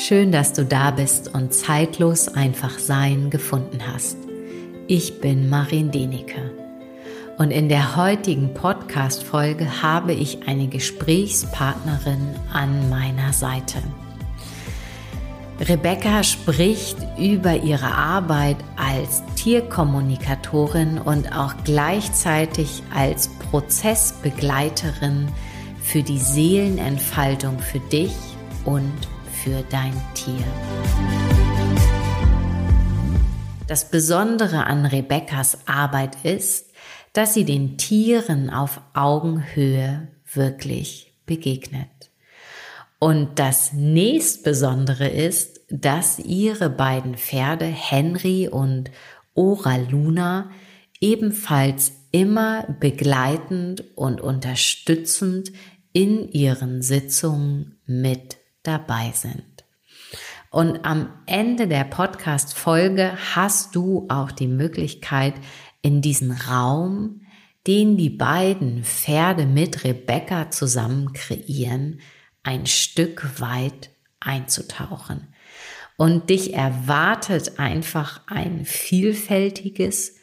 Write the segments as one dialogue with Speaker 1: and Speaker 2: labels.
Speaker 1: Schön, dass du da bist und zeitlos einfach sein gefunden hast. Ich bin Marin Denecke und in der heutigen Podcast-Folge habe ich eine Gesprächspartnerin an meiner Seite. Rebecca spricht über ihre Arbeit als Tierkommunikatorin und auch gleichzeitig als Prozessbegleiterin für die Seelenentfaltung für dich und für dein Tier. Das Besondere an Rebekkas Arbeit ist, dass sie den Tieren auf Augenhöhe wirklich begegnet. Und das nächstbesondere ist, dass ihre beiden Pferde Henry und Ora Luna ebenfalls immer begleitend und unterstützend in ihren Sitzungen mit dabei sind. Und am Ende der Podcast-Folge hast du auch die Möglichkeit, in diesen Raum, den die beiden Pferde mit Rebecca zusammen kreieren, ein Stück weit einzutauchen. Und dich erwartet einfach ein vielfältiges,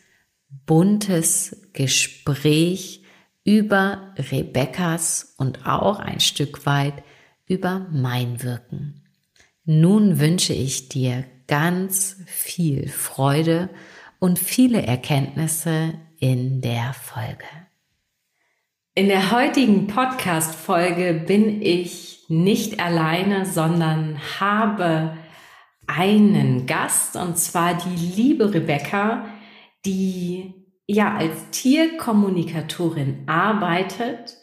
Speaker 1: buntes Gespräch über Rebekkas und auch ein Stück weit über mein Wirken. Nun wünsche ich dir ganz viel Freude und viele Erkenntnisse in der Folge. In der heutigen Podcast-Folge bin ich nicht alleine, sondern habe einen Gast und zwar die liebe Rebecca, die ja als Tierkommunikatorin arbeitet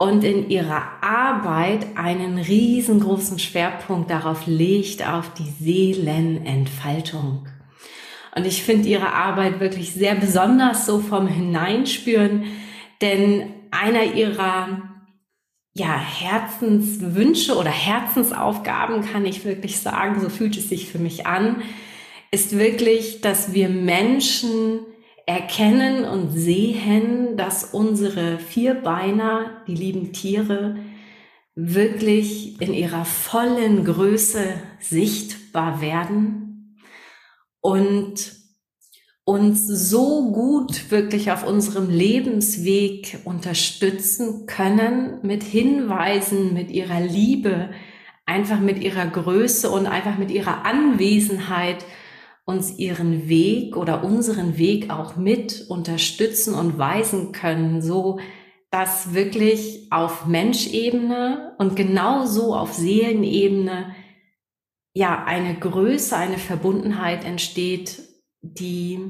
Speaker 1: und in ihrer Arbeit einen riesengroßen Schwerpunkt darauf legt, auf die Seelenentfaltung. Und ich finde ihre Arbeit wirklich sehr besonders so vom Hineinspüren, denn einer ihrer ja, Herzenswünsche oder Herzensaufgaben, kann ich wirklich sagen, so fühlt es sich für mich an, ist wirklich, dass wir Menschen erkennen und sehen, dass unsere Vierbeiner, die lieben Tiere, wirklich in ihrer vollen Größe sichtbar werden und uns so gut wirklich auf unserem Lebensweg unterstützen können mit Hinweisen, mit ihrer Liebe, einfach mit ihrer Größe und einfach mit ihrer Anwesenheit uns ihren Weg oder unseren Weg auch mit unterstützen und weisen können, so dass wirklich auf Menschebene und genauso auf Seelenebene ja eine Größe, eine Verbundenheit entsteht, die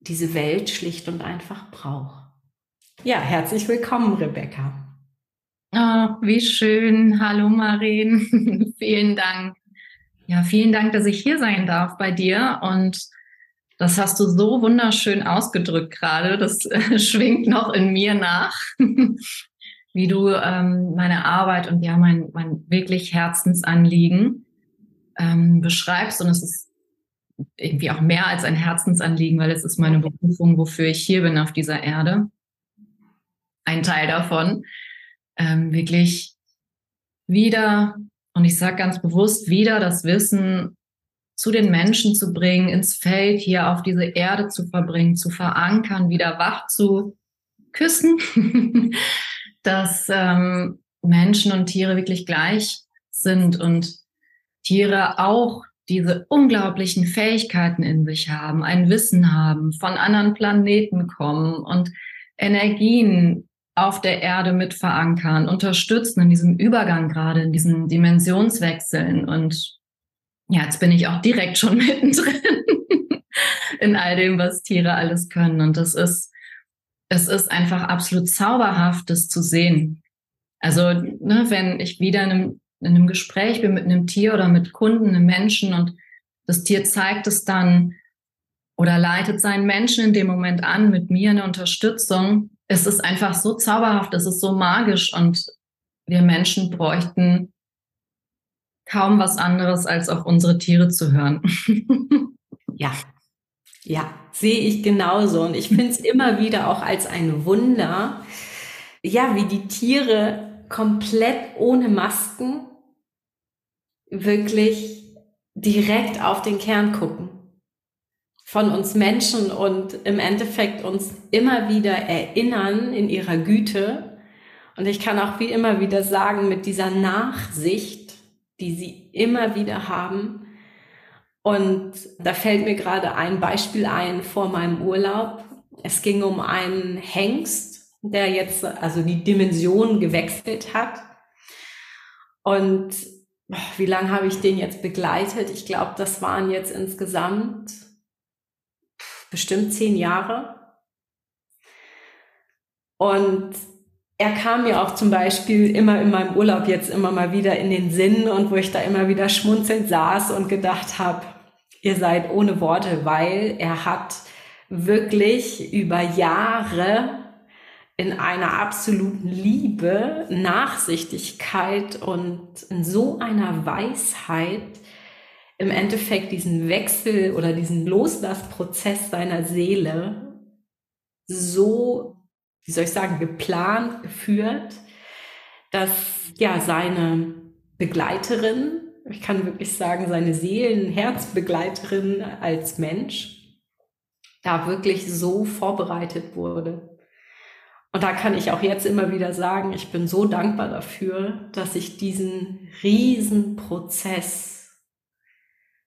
Speaker 1: diese Welt schlicht und einfach braucht. Ja, herzlich willkommen, Rebecca.
Speaker 2: Oh, wie schön. Hallo, Maren. vielen Dank. Ja, vielen Dank, dass ich hier sein darf bei dir. Und das hast du so wunderschön ausgedrückt gerade. Das äh, schwingt noch in mir nach, wie du ähm, meine Arbeit und ja, mein, mein wirklich Herzensanliegen ähm, beschreibst. Und es ist irgendwie auch mehr als ein Herzensanliegen, weil es ist meine Berufung, wofür ich hier bin auf dieser Erde. Ein Teil davon, ähm, wirklich wieder, und ich sage ganz bewusst, wieder das Wissen zu den Menschen zu bringen, ins Feld hier auf diese Erde zu verbringen, zu verankern, wieder wach zu küssen, dass ähm, Menschen und Tiere wirklich gleich sind und Tiere auch diese unglaublichen Fähigkeiten in sich haben, ein Wissen haben, von anderen Planeten kommen und Energien auf der Erde mit verankern, unterstützen in diesem Übergang gerade, in diesen Dimensionswechseln. Und ja, jetzt bin ich auch direkt schon mittendrin in all dem, was Tiere alles können. Und das ist, es ist einfach absolut zauberhaft, das zu sehen. Also, ne, wenn ich wieder in einem in einem Gespräch bin mit einem Tier oder mit Kunden, einem Menschen und das Tier zeigt es dann oder leitet seinen Menschen in dem Moment an mit mir eine Unterstützung. Es ist einfach so zauberhaft, es ist so magisch und wir Menschen bräuchten kaum was anderes, als auf unsere Tiere zu hören.
Speaker 1: ja, ja, sehe ich genauso. Und ich finde es immer wieder auch als ein Wunder, ja, wie die Tiere komplett ohne Masken wirklich direkt auf den Kern gucken von uns Menschen und im Endeffekt uns immer wieder erinnern in ihrer Güte. Und ich kann auch wie immer wieder sagen, mit dieser Nachsicht, die sie immer wieder haben. Und da fällt mir gerade ein Beispiel ein vor meinem Urlaub. Es ging um einen Hengst, der jetzt also die Dimension gewechselt hat. Und wie lange habe ich den jetzt begleitet? Ich glaube, das waren jetzt insgesamt bestimmt zehn Jahre. Und er kam mir auch zum Beispiel immer in meinem Urlaub jetzt immer mal wieder in den Sinn und wo ich da immer wieder schmunzelnd saß und gedacht habe, ihr seid ohne Worte, weil er hat wirklich über Jahre in einer absoluten Liebe, Nachsichtigkeit und in so einer Weisheit im Endeffekt diesen Wechsel oder diesen Loslassprozess seiner Seele so, wie soll ich sagen, geplant, geführt, dass ja seine Begleiterin, ich kann wirklich sagen, seine Seelenherzbegleiterin als Mensch, da wirklich so vorbereitet wurde. Und da kann ich auch jetzt immer wieder sagen, ich bin so dankbar dafür, dass ich diesen Riesenprozess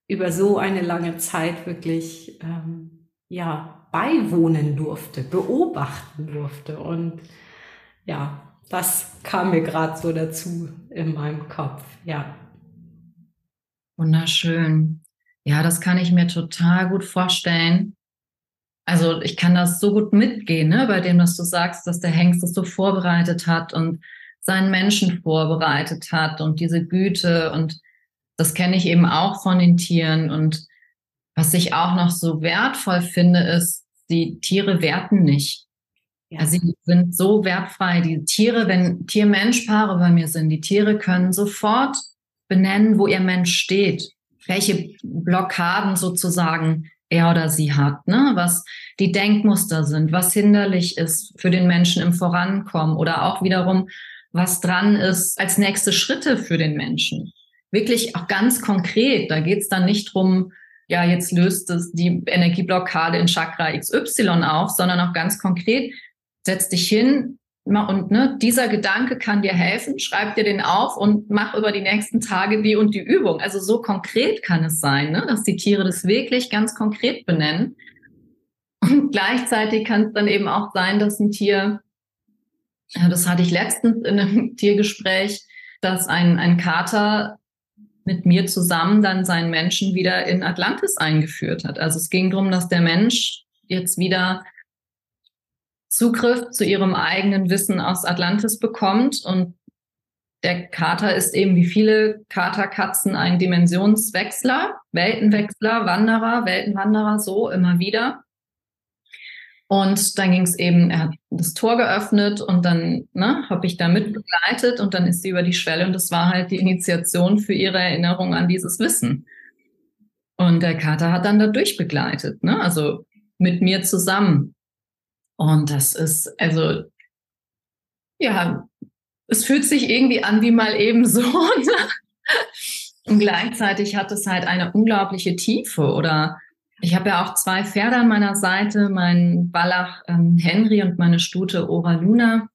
Speaker 1: über so eine lange Zeit wirklich ähm, ja beiwohnen durfte, beobachten durfte und ja, das kam mir gerade so dazu in meinem Kopf, ja.
Speaker 2: Wunderschön. Ja, das kann ich mir total gut vorstellen. Also ich kann das so gut mitgehen, ne, bei dem, dass du sagst, dass der Hengst es so vorbereitet hat und seinen Menschen vorbereitet hat und diese Güte und das kenne ich eben auch von den Tieren. Und was ich auch noch so wertvoll finde, ist, die Tiere werten nicht. Ja. Also sie sind so wertfrei. Die Tiere, wenn Tier-Mensch-Paare bei mir sind, die Tiere können sofort benennen, wo ihr Mensch steht, welche Blockaden sozusagen er oder sie hat, ne? was die Denkmuster sind, was hinderlich ist für den Menschen im Vorankommen oder auch wiederum, was dran ist als nächste Schritte für den Menschen wirklich auch ganz konkret. Da geht es dann nicht drum, ja, jetzt löst es die Energieblockade in Chakra XY auf, sondern auch ganz konkret, setz dich hin und ne, dieser Gedanke kann dir helfen, schreib dir den auf und mach über die nächsten Tage die und die Übung. Also so konkret kann es sein, ne, dass die Tiere das wirklich ganz konkret benennen. Und gleichzeitig kann es dann eben auch sein, dass ein Tier, das hatte ich letztens in einem Tiergespräch, dass ein, ein Kater mit mir zusammen dann seinen Menschen wieder in Atlantis eingeführt hat. Also es ging darum, dass der Mensch jetzt wieder Zugriff zu ihrem eigenen Wissen aus Atlantis bekommt und der Kater ist eben wie viele Katerkatzen ein Dimensionswechsler, Weltenwechsler, Wanderer, Weltenwanderer, so immer wieder. Und dann ging es eben, er hat das Tor geöffnet und dann ne, habe ich da mit begleitet und dann ist sie über die Schwelle und das war halt die Initiation für ihre Erinnerung an dieses Wissen. Und der Kater hat dann da durchbegleitet, ne? also mit mir zusammen. Und das ist, also, ja, es fühlt sich irgendwie an wie mal eben so. und gleichzeitig hat es halt eine unglaubliche Tiefe oder ich habe ja auch zwei Pferde an meiner Seite, mein Wallach ähm, Henry und meine Stute Ora Luna.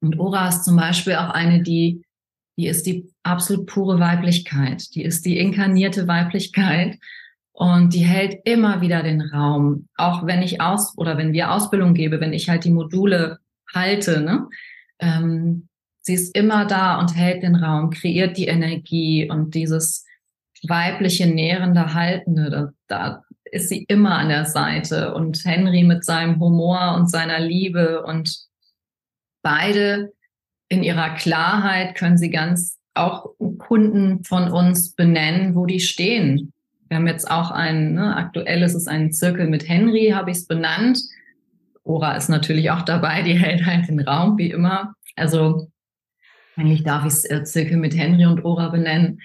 Speaker 2: Und Ora ist zum Beispiel auch eine, die, die ist die absolut pure Weiblichkeit. Die ist die inkarnierte Weiblichkeit. Und die hält immer wieder den Raum. Auch wenn ich aus, oder wenn wir Ausbildung gebe, wenn ich halt die Module halte, ne? Ähm, sie ist immer da und hält den Raum, kreiert die Energie und dieses, weibliche, nährende, haltende, da, da ist sie immer an der Seite. Und Henry mit seinem Humor und seiner Liebe und beide in ihrer Klarheit können sie ganz auch Kunden von uns benennen, wo die stehen. Wir haben jetzt auch ein, ne, aktuell ist es ein Zirkel mit Henry, habe ich es benannt. Ora ist natürlich auch dabei, die hält halt den Raum, wie immer. Also eigentlich darf ich es äh, Zirkel mit Henry und Ora benennen.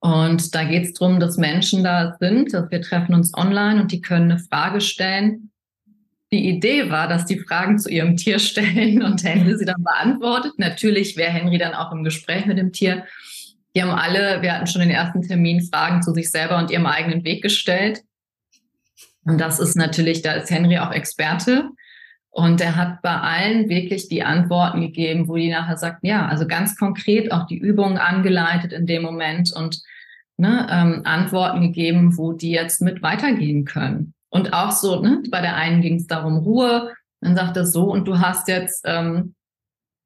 Speaker 2: Und da geht es darum, dass Menschen da sind. Wir treffen uns online und die können eine Frage stellen. Die Idee war, dass die Fragen zu ihrem Tier stellen und Henry sie dann beantwortet. Natürlich wäre Henry dann auch im Gespräch mit dem Tier. Die haben alle, wir hatten schon den ersten Termin, Fragen zu sich selber und ihrem eigenen Weg gestellt. Und das ist natürlich, da ist Henry auch Experte. Und er hat bei allen wirklich die Antworten gegeben, wo die nachher sagt, ja, also ganz konkret auch die Übungen angeleitet in dem Moment und ne, ähm, Antworten gegeben, wo die jetzt mit weitergehen können. Und auch so, ne, bei der einen ging es darum, Ruhe, dann sagt er so, und du hast jetzt ähm,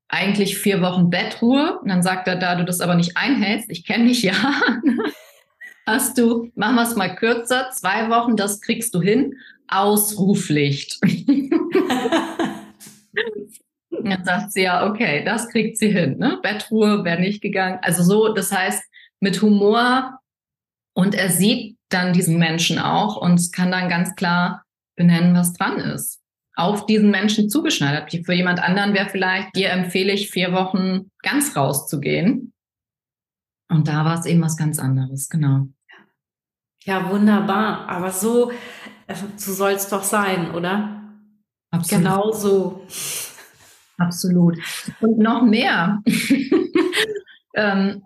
Speaker 2: eigentlich vier Wochen Bettruhe. Und dann sagt er, da du das aber nicht einhältst, ich kenne dich ja, hast du, machen wir es mal kürzer, zwei Wochen, das kriegst du hin, Ausruflicht. Dann sagt sie ja, okay, das kriegt sie hin. Ne? Bettruhe wäre nicht gegangen. Also so, das heißt, mit Humor und er sieht dann diesen Menschen auch und kann dann ganz klar benennen, was dran ist. Auf diesen Menschen zugeschneidert. Für jemand anderen wäre vielleicht, dir empfehle ich, vier Wochen ganz rauszugehen. Und da war es eben was ganz anderes, genau.
Speaker 1: Ja, wunderbar. Aber so, so soll es doch sein, oder?
Speaker 2: Absolut. Genau so. Absolut. Und noch mehr. Ähm,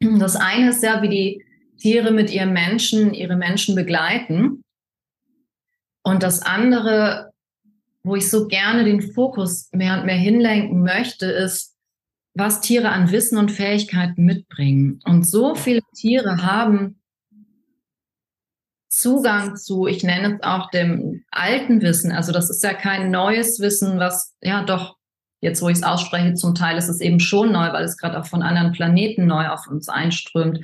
Speaker 2: das eine ist ja, wie die Tiere mit ihren Menschen, ihre Menschen begleiten. Und das andere, wo ich so gerne den Fokus mehr und mehr hinlenken möchte, ist, was Tiere an Wissen und Fähigkeiten mitbringen. Und so viele Tiere haben Zugang zu, ich nenne es auch dem alten Wissen. Also das ist ja kein neues Wissen, was ja doch jetzt, wo ich es ausspreche, zum Teil ist es eben schon neu, weil es gerade auch von anderen Planeten neu auf uns einströmt.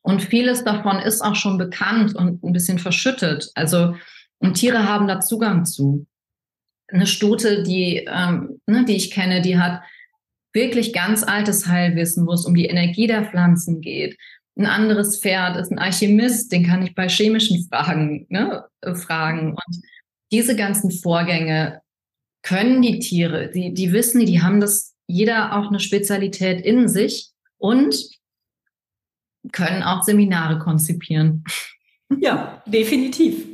Speaker 2: Und vieles davon ist auch schon bekannt und ein bisschen verschüttet. Also und Tiere haben da Zugang zu. Eine Stute, die, ähm, ne, die ich kenne, die hat wirklich ganz altes Heilwissen, wo es um die Energie der Pflanzen geht, ein anderes Pferd ist ein Alchemist, den kann ich bei chemischen Fragen ne, äh, fragen. Und diese ganzen Vorgänge können die Tiere, die, die wissen, die haben das, jeder auch eine Spezialität in sich und können auch Seminare konzipieren.
Speaker 1: Ja, definitiv.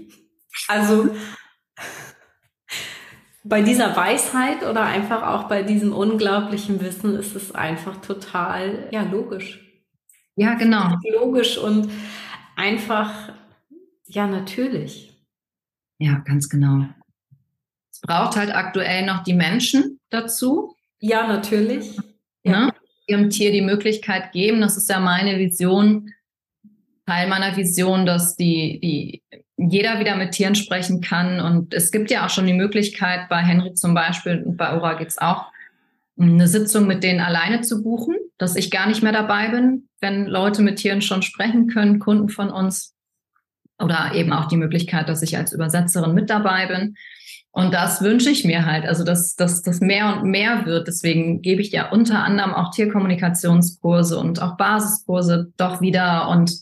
Speaker 1: Also bei dieser Weisheit oder einfach auch bei diesem unglaublichen Wissen ist es einfach total ja logisch.
Speaker 2: Ja, genau.
Speaker 1: Logisch und einfach, ja, natürlich.
Speaker 2: Ja, ganz genau. Es braucht halt aktuell noch die Menschen dazu.
Speaker 1: Ja, natürlich.
Speaker 2: Ja. Ne? Ihrem Tier die Möglichkeit geben. Das ist ja meine Vision, Teil meiner Vision, dass die, die jeder wieder mit Tieren sprechen kann. Und es gibt ja auch schon die Möglichkeit, bei Henry zum Beispiel und bei Ora geht es auch, eine Sitzung mit denen alleine zu buchen, dass ich gar nicht mehr dabei bin, wenn Leute mit Tieren schon sprechen können, Kunden von uns. Oder eben auch die Möglichkeit, dass ich als Übersetzerin mit dabei bin. Und das wünsche ich mir halt, also dass das mehr und mehr wird. Deswegen gebe ich ja unter anderem auch Tierkommunikationskurse und auch Basiskurse doch wieder und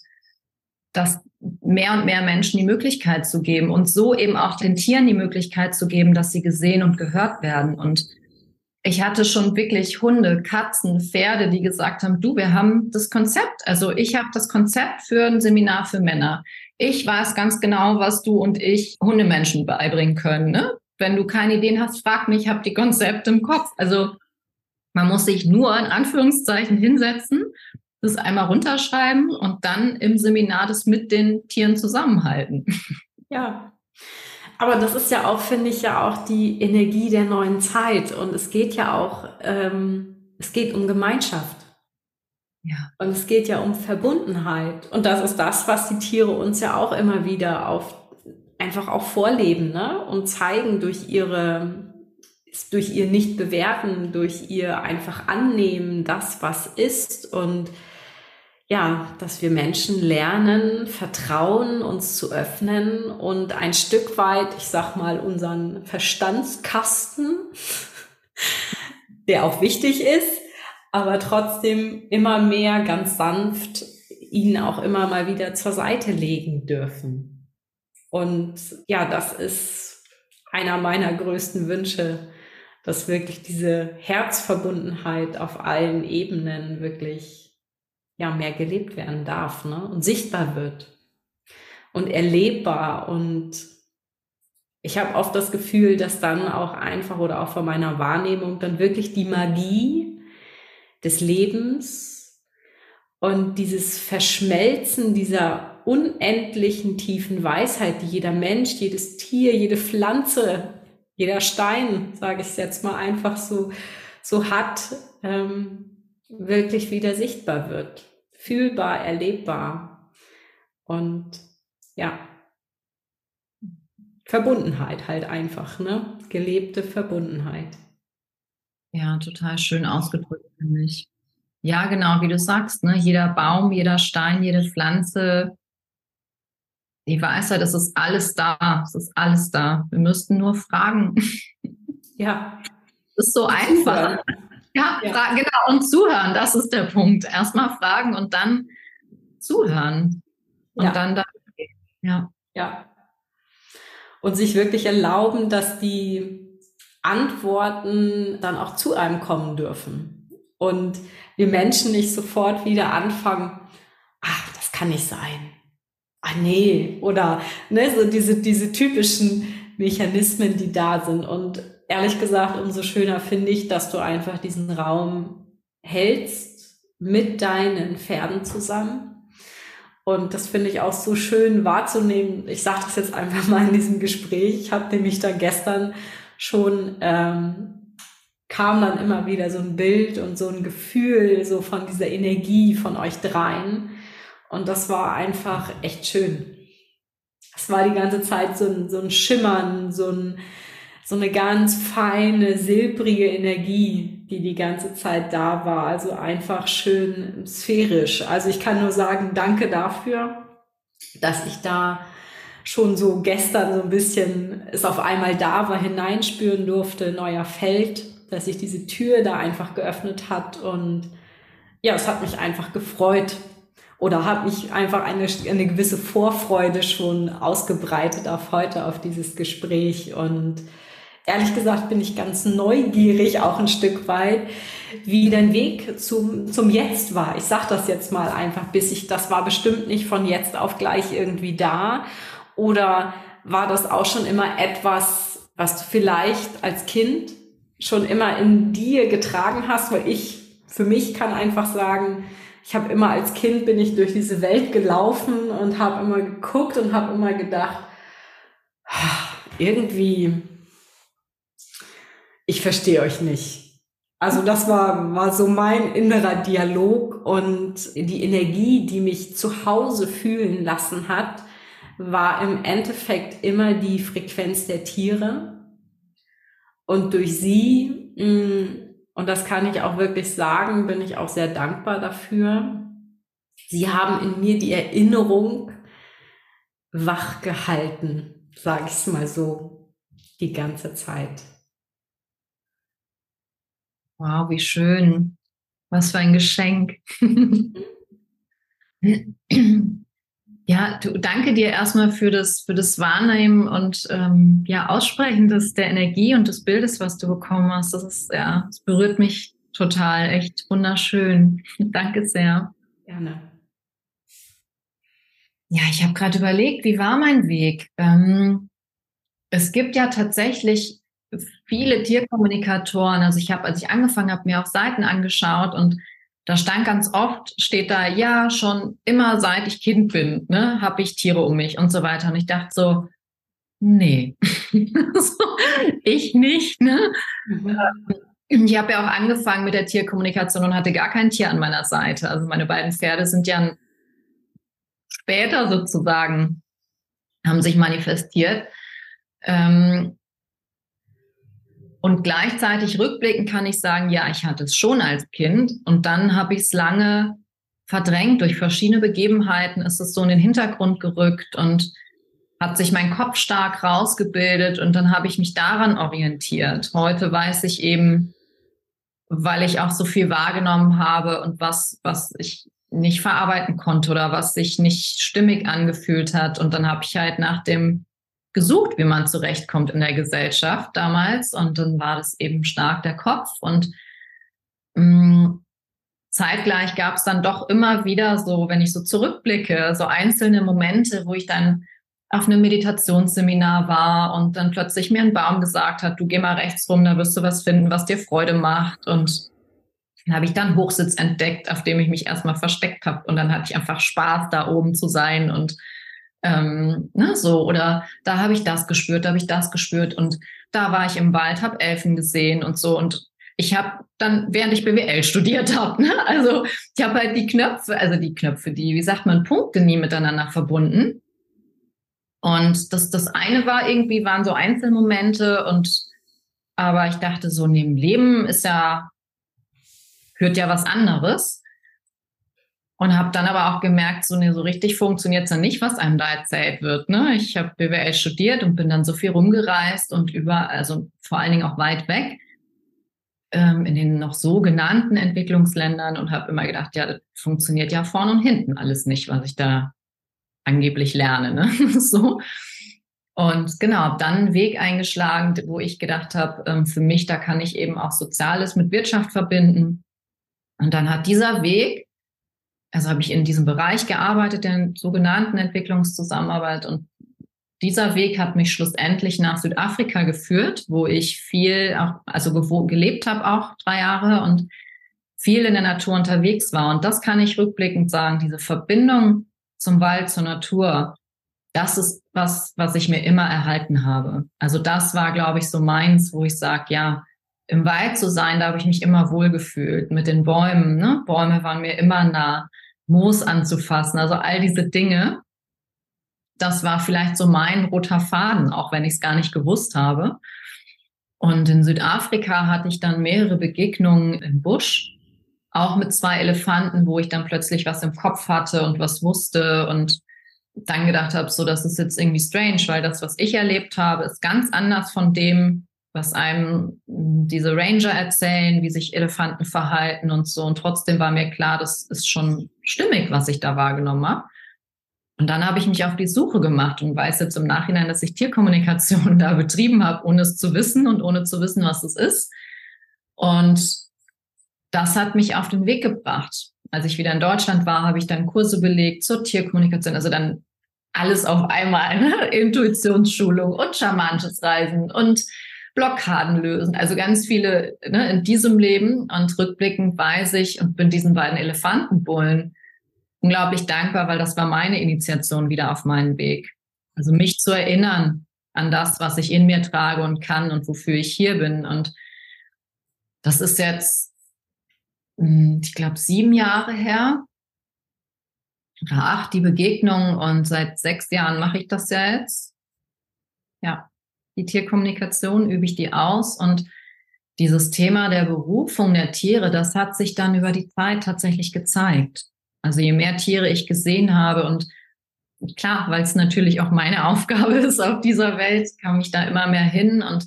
Speaker 2: das mehr und mehr Menschen die Möglichkeit zu geben und so eben auch den Tieren die Möglichkeit zu geben, dass sie gesehen und gehört werden. Und ich hatte schon wirklich Hunde, Katzen, Pferde, die gesagt haben, du, wir haben das Konzept. Also ich habe das Konzept für ein Seminar für Männer. Ich weiß ganz genau, was du und ich Hundemenschen beibringen können. Ne? Wenn du keine Ideen hast, frag mich, ich habe die Konzepte im Kopf. Also man muss sich nur in Anführungszeichen hinsetzen, das einmal runterschreiben und dann im Seminar das mit den Tieren zusammenhalten.
Speaker 1: Ja, aber das ist ja auch, finde ich, ja auch die Energie der neuen Zeit. Und es geht ja auch, ähm, es geht um Gemeinschaft. Ja. Und es geht ja um Verbundenheit. Und das ist das, was die Tiere uns ja auch immer wieder auf, einfach auch vorleben, ne? Und zeigen durch ihre, durch ihr Nicht-Bewerten, durch ihr einfach annehmen, das, was ist und ja, dass wir Menschen lernen, vertrauen, uns zu öffnen und ein Stück weit, ich sag mal, unseren Verstandskasten, der auch wichtig ist, aber trotzdem immer mehr ganz sanft ihn auch immer mal wieder zur Seite legen dürfen. Und ja, das ist einer meiner größten Wünsche, dass wirklich diese Herzverbundenheit auf allen Ebenen wirklich ja mehr gelebt werden darf ne? und sichtbar wird und erlebbar. Und ich habe oft das Gefühl, dass dann auch einfach oder auch von meiner Wahrnehmung dann wirklich die Magie des Lebens Und dieses Verschmelzen dieser unendlichen tiefen Weisheit, die jeder Mensch, jedes Tier, jede Pflanze, jeder Stein, sage ich jetzt mal einfach so, so hat, ähm, wirklich wieder sichtbar wird, fühlbar, erlebbar. Und ja, Verbundenheit halt einfach, ne? Gelebte Verbundenheit.
Speaker 2: Ja, total schön ausgedrückt, finde ich. Ja, genau, wie du sagst, ne? Jeder Baum, jeder Stein, jede Pflanze, die Weisheit, es ist alles da. Es ist alles da. Wir müssten nur fragen.
Speaker 1: Ja.
Speaker 2: Es ist so einfach. Ja, ja. genau. Und zuhören, das ist der Punkt. Erstmal fragen und dann zuhören. Und ja. dann,
Speaker 1: ja. Ja. Und sich wirklich erlauben, dass die Antworten dann auch zu einem kommen dürfen. Und wir Menschen nicht sofort wieder anfangen, ach, das kann nicht sein. Ah, nee. Oder, ne, so diese, diese typischen Mechanismen, die da sind. Und ehrlich gesagt, umso schöner finde ich, dass du einfach diesen Raum hältst mit deinen Pferden zusammen. Und das finde ich auch so schön wahrzunehmen. Ich sage das jetzt einfach mal in diesem Gespräch. Ich habe nämlich da gestern schon ähm, kam dann immer wieder so ein Bild und so ein Gefühl so von dieser Energie von euch dreien. Und das war einfach echt schön. Es war die ganze Zeit so ein, so ein Schimmern, so, ein, so eine ganz feine, silbrige Energie, die die ganze Zeit da war. Also einfach schön sphärisch. Also ich kann nur sagen, danke dafür, dass ich da schon so gestern so ein bisschen es auf einmal da war, hineinspüren durfte, neuer Feld, dass sich diese Tür da einfach geöffnet hat und ja, es hat mich einfach gefreut oder hat mich einfach eine, eine gewisse Vorfreude schon ausgebreitet auf heute, auf dieses Gespräch und ehrlich gesagt bin ich ganz neugierig auch ein Stück weit, wie dein Weg zum, zum Jetzt war. Ich sag das jetzt mal einfach, bis ich, das war bestimmt nicht von jetzt auf gleich irgendwie da. Oder war das auch schon immer etwas, was du vielleicht als Kind schon immer in dir getragen hast? Weil ich, für mich kann einfach sagen, ich habe immer als Kind bin ich durch diese Welt gelaufen und habe immer geguckt und habe immer gedacht, ah, irgendwie, ich verstehe euch nicht. Also das war, war so mein innerer Dialog und die Energie, die mich zu Hause fühlen lassen hat, war im Endeffekt immer die Frequenz der Tiere. Und durch sie, mm, und das kann ich auch wirklich sagen, bin ich auch sehr dankbar dafür. Sie haben in mir die Erinnerung wach gehalten, sage ich es mal so, die ganze Zeit.
Speaker 2: Wow, wie schön. Was für ein Geschenk. Ja, du, danke dir erstmal für das, für das Wahrnehmen und ähm, ja, Aussprechen des, der Energie und des Bildes, was du bekommen hast. Das ist, ja, es berührt mich total, echt wunderschön. danke sehr.
Speaker 1: Gerne.
Speaker 2: Ja, ich habe gerade überlegt, wie war mein Weg? Ähm, es gibt ja tatsächlich viele Tierkommunikatoren. Also ich habe, als ich angefangen habe, mir auch Seiten angeschaut und da stand ganz oft, steht da, ja, schon immer seit ich Kind bin, ne, habe ich Tiere um mich und so weiter. Und ich dachte so, nee, ich nicht. Ne? Mhm. Ich habe ja auch angefangen mit der Tierkommunikation und hatte gar kein Tier an meiner Seite. Also meine beiden Pferde sind ja später sozusagen, haben sich manifestiert. Ähm, und gleichzeitig rückblickend kann ich sagen, ja, ich hatte es schon als Kind und dann habe ich es lange verdrängt. Durch verschiedene Begebenheiten ist es so in den Hintergrund gerückt und hat sich mein Kopf stark rausgebildet und dann habe ich mich daran orientiert. Heute weiß ich eben, weil ich auch so viel wahrgenommen habe und was, was ich nicht verarbeiten konnte oder was sich nicht stimmig angefühlt hat. Und dann habe ich halt nach dem gesucht, wie man zurechtkommt in der Gesellschaft damals. Und dann war das eben stark der Kopf. Und mh, mm, zeitgleich gab es dann doch immer wieder so, wenn ich so zurückblicke, so einzelne Momente, wo ich dann auf einem Meditationsseminar war und dann plötzlich mir ein Baum gesagt hat, du geh mal rechts rum, da wirst du was finden, was dir Freude macht. Und Dann habe ich dann Hochsitz entdeckt, auf dem ich mich erstmal versteckt habe. Und dann hatte ich einfach Spaß, da oben zu sein und ähm, ne, so. Oder da habe ich das gespürt, da habe ich das gespürt. Und da war ich im Wald, habe Elfen gesehen und so. Und ich habe dann, während ich BWL studiert habe, ne, also ich habe halt die Knöpfe, also die Knöpfe, die, wie sagt man, Punkte nie miteinander verbunden. Und das, das eine war irgendwie, waren so Einzelmomente und aber ich dachte so, neben Leben ist ja, hört ja was anderes. Und habe dann aber auch gemerkt, so, nee, so richtig funktioniert es ja nicht, was einem da erzählt wird. Ne? Ich habe BWL studiert und bin dann so viel rumgereist und über, also vor allen Dingen auch weit weg ähm, in den noch so genannten Entwicklungsländern und habe immer gedacht, ja, das funktioniert ja vorne und hinten alles nicht, was ich da angeblich lerne. Ne? so. Und genau, habe dann einen Weg eingeschlagen, wo ich gedacht habe, ähm, für mich, da kann ich eben auch Soziales mit Wirtschaft verbinden. Und dann hat dieser Weg, also habe ich in diesem Bereich gearbeitet, der sogenannten Entwicklungszusammenarbeit. Und dieser Weg hat mich schlussendlich nach Südafrika geführt, wo ich viel, auch, also gelebt habe auch drei Jahre und viel in der Natur unterwegs war. Und das kann ich rückblickend sagen, diese Verbindung zum Wald, zur Natur, das ist was, was ich mir immer erhalten habe. Also das war, glaube ich, so meins, wo ich sage, ja, im Wald zu sein, da habe ich mich immer wohlgefühlt mit den Bäumen. Ne? Bäume waren mir immer nah, Moos anzufassen, also all diese Dinge. Das war vielleicht so mein roter Faden, auch wenn ich es gar nicht gewusst habe. Und in Südafrika hatte ich dann mehrere Begegnungen im Busch, auch mit zwei Elefanten, wo ich dann plötzlich was im Kopf hatte und was wusste und dann gedacht habe, so, das ist jetzt irgendwie strange, weil das, was ich erlebt habe, ist ganz anders von dem, was einem diese Ranger erzählen, wie sich Elefanten verhalten und so. Und trotzdem war mir klar, das ist schon stimmig, was ich da wahrgenommen habe. Und dann habe ich mich auf die Suche gemacht und weiß jetzt im Nachhinein, dass ich Tierkommunikation da betrieben habe, ohne es zu wissen und ohne zu wissen, was es ist. Und das hat mich auf den Weg gebracht als ich wieder in Deutschland war, habe ich dann Kurse belegt zur Tierkommunikation, also dann alles auf einmal, ne? Intuitionsschulung und schamanisches Reisen und Blockaden lösen, also ganz viele ne, in diesem Leben und rückblickend weiß ich und bin diesen beiden Elefantenbullen unglaublich dankbar, weil das war meine Initiation wieder auf meinen Weg. Also mich zu erinnern an das, was ich in mir trage und kann und wofür ich hier bin. Und das ist jetzt hm, ich glaube, sieben Jahre her oder acht die Begegnung und seit sechs Jahren mache ich das ja jetzt. Ja, die Tierkommunikation übe ich die aus und dieses Thema der Berufung der Tiere, das hat sich dann über die Zeit tatsächlich gezeigt. Also je mehr Tiere ich gesehen habe und klar, weil es natürlich auch meine Aufgabe ist auf dieser Welt, kam ich da immer mehr hin und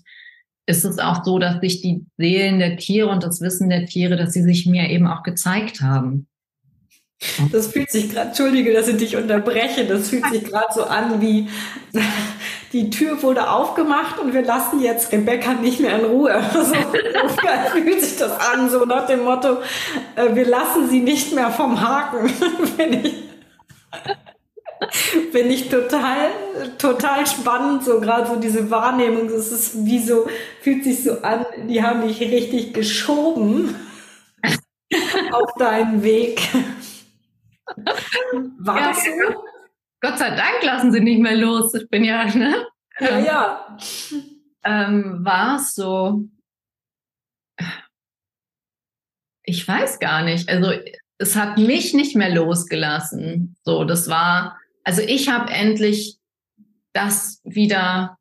Speaker 2: ist es auch so, dass sich die Seelen der Tiere und das Wissen der Tiere, dass sie sich mir eben auch gezeigt haben.
Speaker 1: Das fühlt sich gerade, entschuldige, dass ich dich unterbreche, das fühlt sich gerade so an wie die Tür wurde aufgemacht und wir lassen jetzt Rebecca nicht mehr in Ruhe. So, so fühlt sich das an, so nach dem Motto, äh, wir lassen sie nicht mehr vom Haken. Wenn ich Finde ich total, total spannend, so gerade so diese Wahrnehmung. Es ist wie so, fühlt sich so an, die haben dich richtig geschoben auf deinen Weg.
Speaker 2: War ja, das so? Gott sei Dank lassen sie nicht mehr los. Ich bin ja, ne?
Speaker 1: Ja, ja.
Speaker 2: Ähm, war es so? Ich weiß gar nicht. Also es hat mich nicht mehr losgelassen. So, das war also ich habe endlich das wieder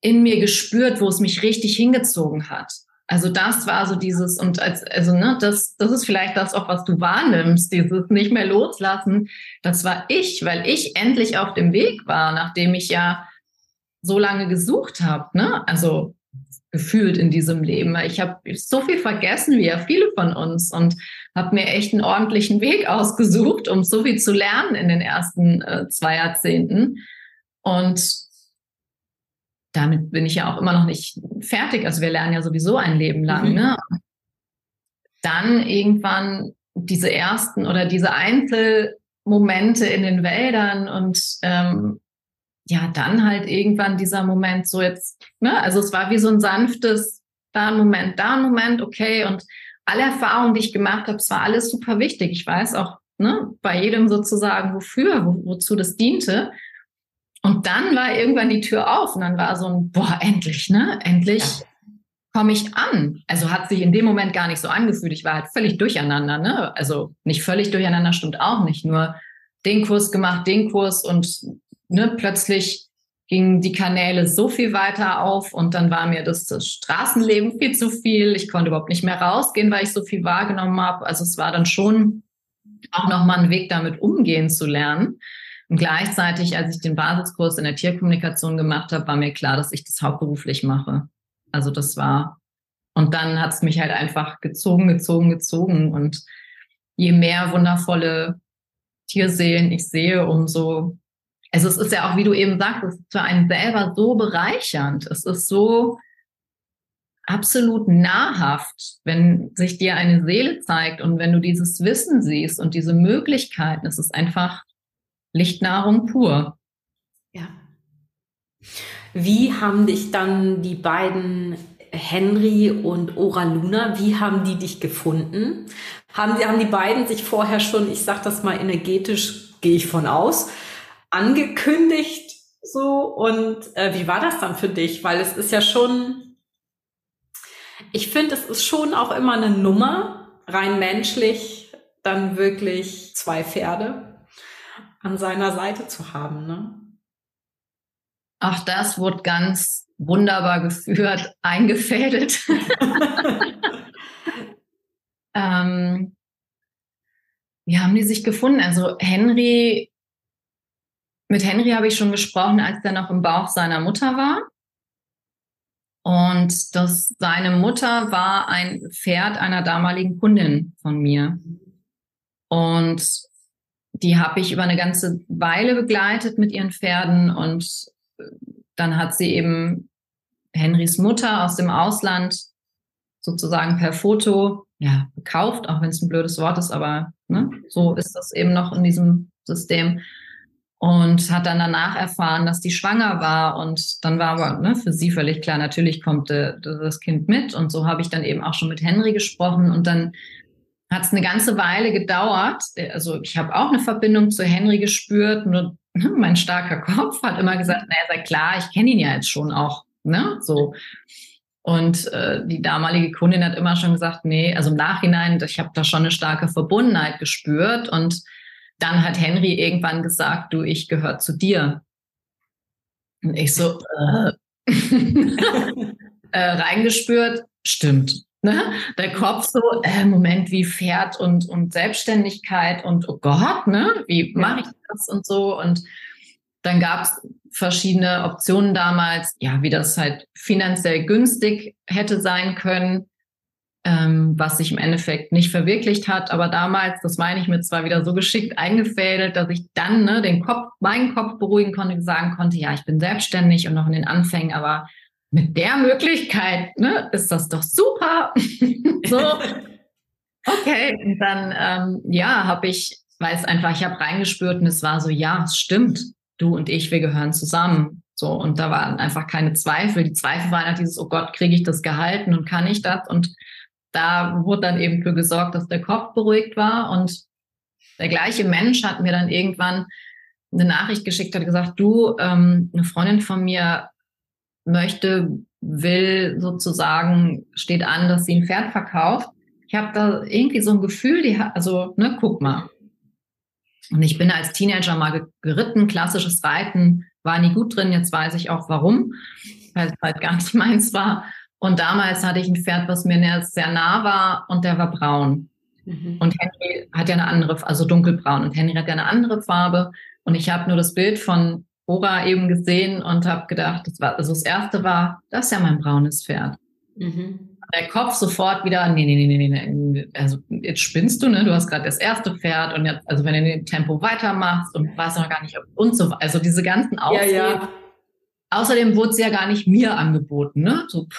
Speaker 2: in mir gespürt, wo es mich richtig hingezogen hat. Also das war so dieses und als also ne das das ist vielleicht das auch was du wahrnimmst dieses nicht mehr loslassen das war ich weil ich endlich auf dem Weg war nachdem ich ja so lange gesucht habe ne also gefühlt in diesem Leben. Ich habe so viel vergessen, wie ja viele von uns, und habe mir echt einen ordentlichen Weg ausgesucht, um so viel zu lernen in den ersten äh, zwei Jahrzehnten. Und damit bin ich ja auch immer noch nicht fertig. Also wir lernen ja sowieso ein Leben lang. Mhm. Ne? Dann irgendwann diese ersten oder diese Einzelmomente in den Wäldern und ähm, ja, dann halt irgendwann dieser Moment so jetzt, ne, also es war wie so ein sanftes, da ein Moment, da ein Moment, okay, und alle Erfahrungen, die ich gemacht habe, es war alles super wichtig. Ich weiß auch ne, bei jedem sozusagen, wofür, wo, wozu das diente. Und dann war irgendwann die Tür auf und dann war so ein, boah, endlich, ne? Endlich komme ich an. Also hat sich in dem Moment gar nicht so angefühlt. Ich war halt völlig durcheinander, ne? Also nicht völlig durcheinander stimmt auch nicht. Nur den Kurs gemacht, den Kurs und ne, plötzlich gingen die Kanäle so viel weiter auf und dann war mir das, das Straßenleben viel zu viel. Ich konnte überhaupt nicht mehr rausgehen, weil ich so viel wahrgenommen habe. Also es war dann schon auch nochmal ein Weg, damit umgehen zu lernen. Und gleichzeitig, als ich den Basiskurs in der Tierkommunikation gemacht habe, war mir klar, dass ich das hauptberuflich mache. Also das war, und dann hat es mich halt einfach gezogen, gezogen, gezogen. Und je mehr wundervolle Tierseelen ich sehe, umso, also es ist ja auch, wie du eben sagst, es ist für einen selber so bereichernd. Es ist so absolut nahrhaft, wenn sich dir eine Seele zeigt und wenn du dieses Wissen siehst und diese Möglichkeiten. Es ist einfach Lichtnahrung pur.
Speaker 1: Ja. Wie haben dich dann die beiden Henry und Ora Luna, wie haben die dich gefunden? Haben die, haben die beiden sich vorher schon, ich sag das mal energetisch, gehe ich von aus, angekündigt so? Und äh, wie war das dann für dich? Weil es ist ja schon, ich finde, es ist schon auch immer eine Nummer, rein menschlich, dann wirklich zwei Pferde an seiner Seite zu haben. Ne?
Speaker 2: Auch das wurde ganz wunderbar geführt, eingefädelt. ähm, wie haben die sich gefunden? Also Henry, mit Henry habe ich schon gesprochen, als er noch im Bauch seiner Mutter war. Und das, seine Mutter war ein Pferd einer damaligen Kundin von mir. Und die habe ich über eine ganze Weile begleitet mit ihren Pferden und dann hat sie eben Henrys Mutter aus dem Ausland sozusagen per Foto ja, gekauft, auch wenn es ein blödes Wort ist, aber ne, so ist das eben noch in diesem System. Und hat dann danach erfahren, dass die schwanger war. Und dann war aber ne, für sie völlig klar, natürlich kommt äh, das Kind mit. Und so habe ich dann eben auch schon mit Henry gesprochen. Und dann hat es eine ganze Weile gedauert. Also ich habe auch eine Verbindung zu Henry gespürt, nur mein starker Kopf hat immer gesagt, naja, sei klar, ich kenne ihn ja jetzt schon auch. Ne? So. Und äh, die damalige Kundin hat immer schon gesagt, nee, also im Nachhinein, ich habe da schon eine starke Verbundenheit gespürt. Und dann hat Henry irgendwann gesagt, du, ich gehöre zu dir. Und ich so äh, äh, reingespürt, stimmt. Ne? Der Kopf so, äh, Moment, wie Pferd und, und Selbstständigkeit und oh Gott, ne? wie mache ich das und so. Und dann gab es verschiedene Optionen damals, ja, wie das halt finanziell günstig hätte sein können, ähm, was sich im Endeffekt nicht verwirklicht hat. Aber damals, das meine ich mir zwar wieder so geschickt eingefädelt, dass ich dann ne, den Kopf, meinen Kopf beruhigen konnte, sagen konnte, ja, ich bin selbstständig und noch in den Anfängen, aber mit der Möglichkeit ne, ist das doch super. so, okay. Und dann, ähm, ja, habe ich, weil es einfach, ich habe reingespürt und es war so, ja, es stimmt. Du und ich, wir gehören zusammen. So, und da waren einfach keine Zweifel. Die Zweifel waren halt dieses, oh Gott, kriege ich das gehalten und kann ich das? Und da wurde dann eben für gesorgt, dass der Kopf beruhigt war. Und der gleiche Mensch hat mir dann irgendwann eine Nachricht geschickt, hat gesagt, du, ähm, eine Freundin von mir möchte, will sozusagen, steht an, dass sie ein Pferd verkauft. Ich habe da irgendwie so ein Gefühl, die also, ne, guck mal. Und ich bin als Teenager mal geritten, klassisches Reiten, war nie gut drin, jetzt weiß ich auch warum, weil es halt gar nicht meins war. Und damals hatte ich ein Pferd, was mir sehr nah war und der war braun. Mhm. Und Henry hat ja eine andere, also dunkelbraun und Henry hat ja eine andere Farbe. Und ich habe nur das Bild von Ora eben gesehen und habe gedacht, das war, also das erste war, das ist ja mein braunes Pferd. Mhm. Der Kopf sofort wieder, nee, nee, nee, nee, nee, also jetzt spinnst du, ne? Du hast gerade das erste Pferd und jetzt, also wenn du den Tempo weitermachst und weißt noch gar nicht, ob, und so, also diese ganzen Ausreden. Ja, ja. Außerdem wurde sie ja gar nicht mir angeboten, ne? So,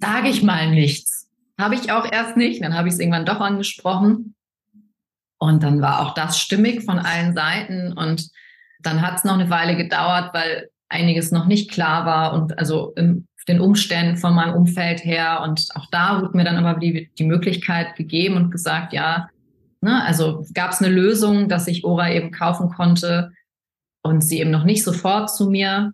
Speaker 2: sage ich mal nichts. Habe ich auch erst nicht. Dann habe ich es irgendwann doch angesprochen. Und dann war auch das stimmig von allen Seiten. Und dann hat es noch eine Weile gedauert, weil einiges noch nicht klar war. Und also im den Umständen von meinem Umfeld her. Und auch da wurde mir dann aber die, die Möglichkeit gegeben und gesagt, ja, ne, also gab es eine Lösung, dass ich Ora eben kaufen konnte und sie eben noch nicht sofort zu mir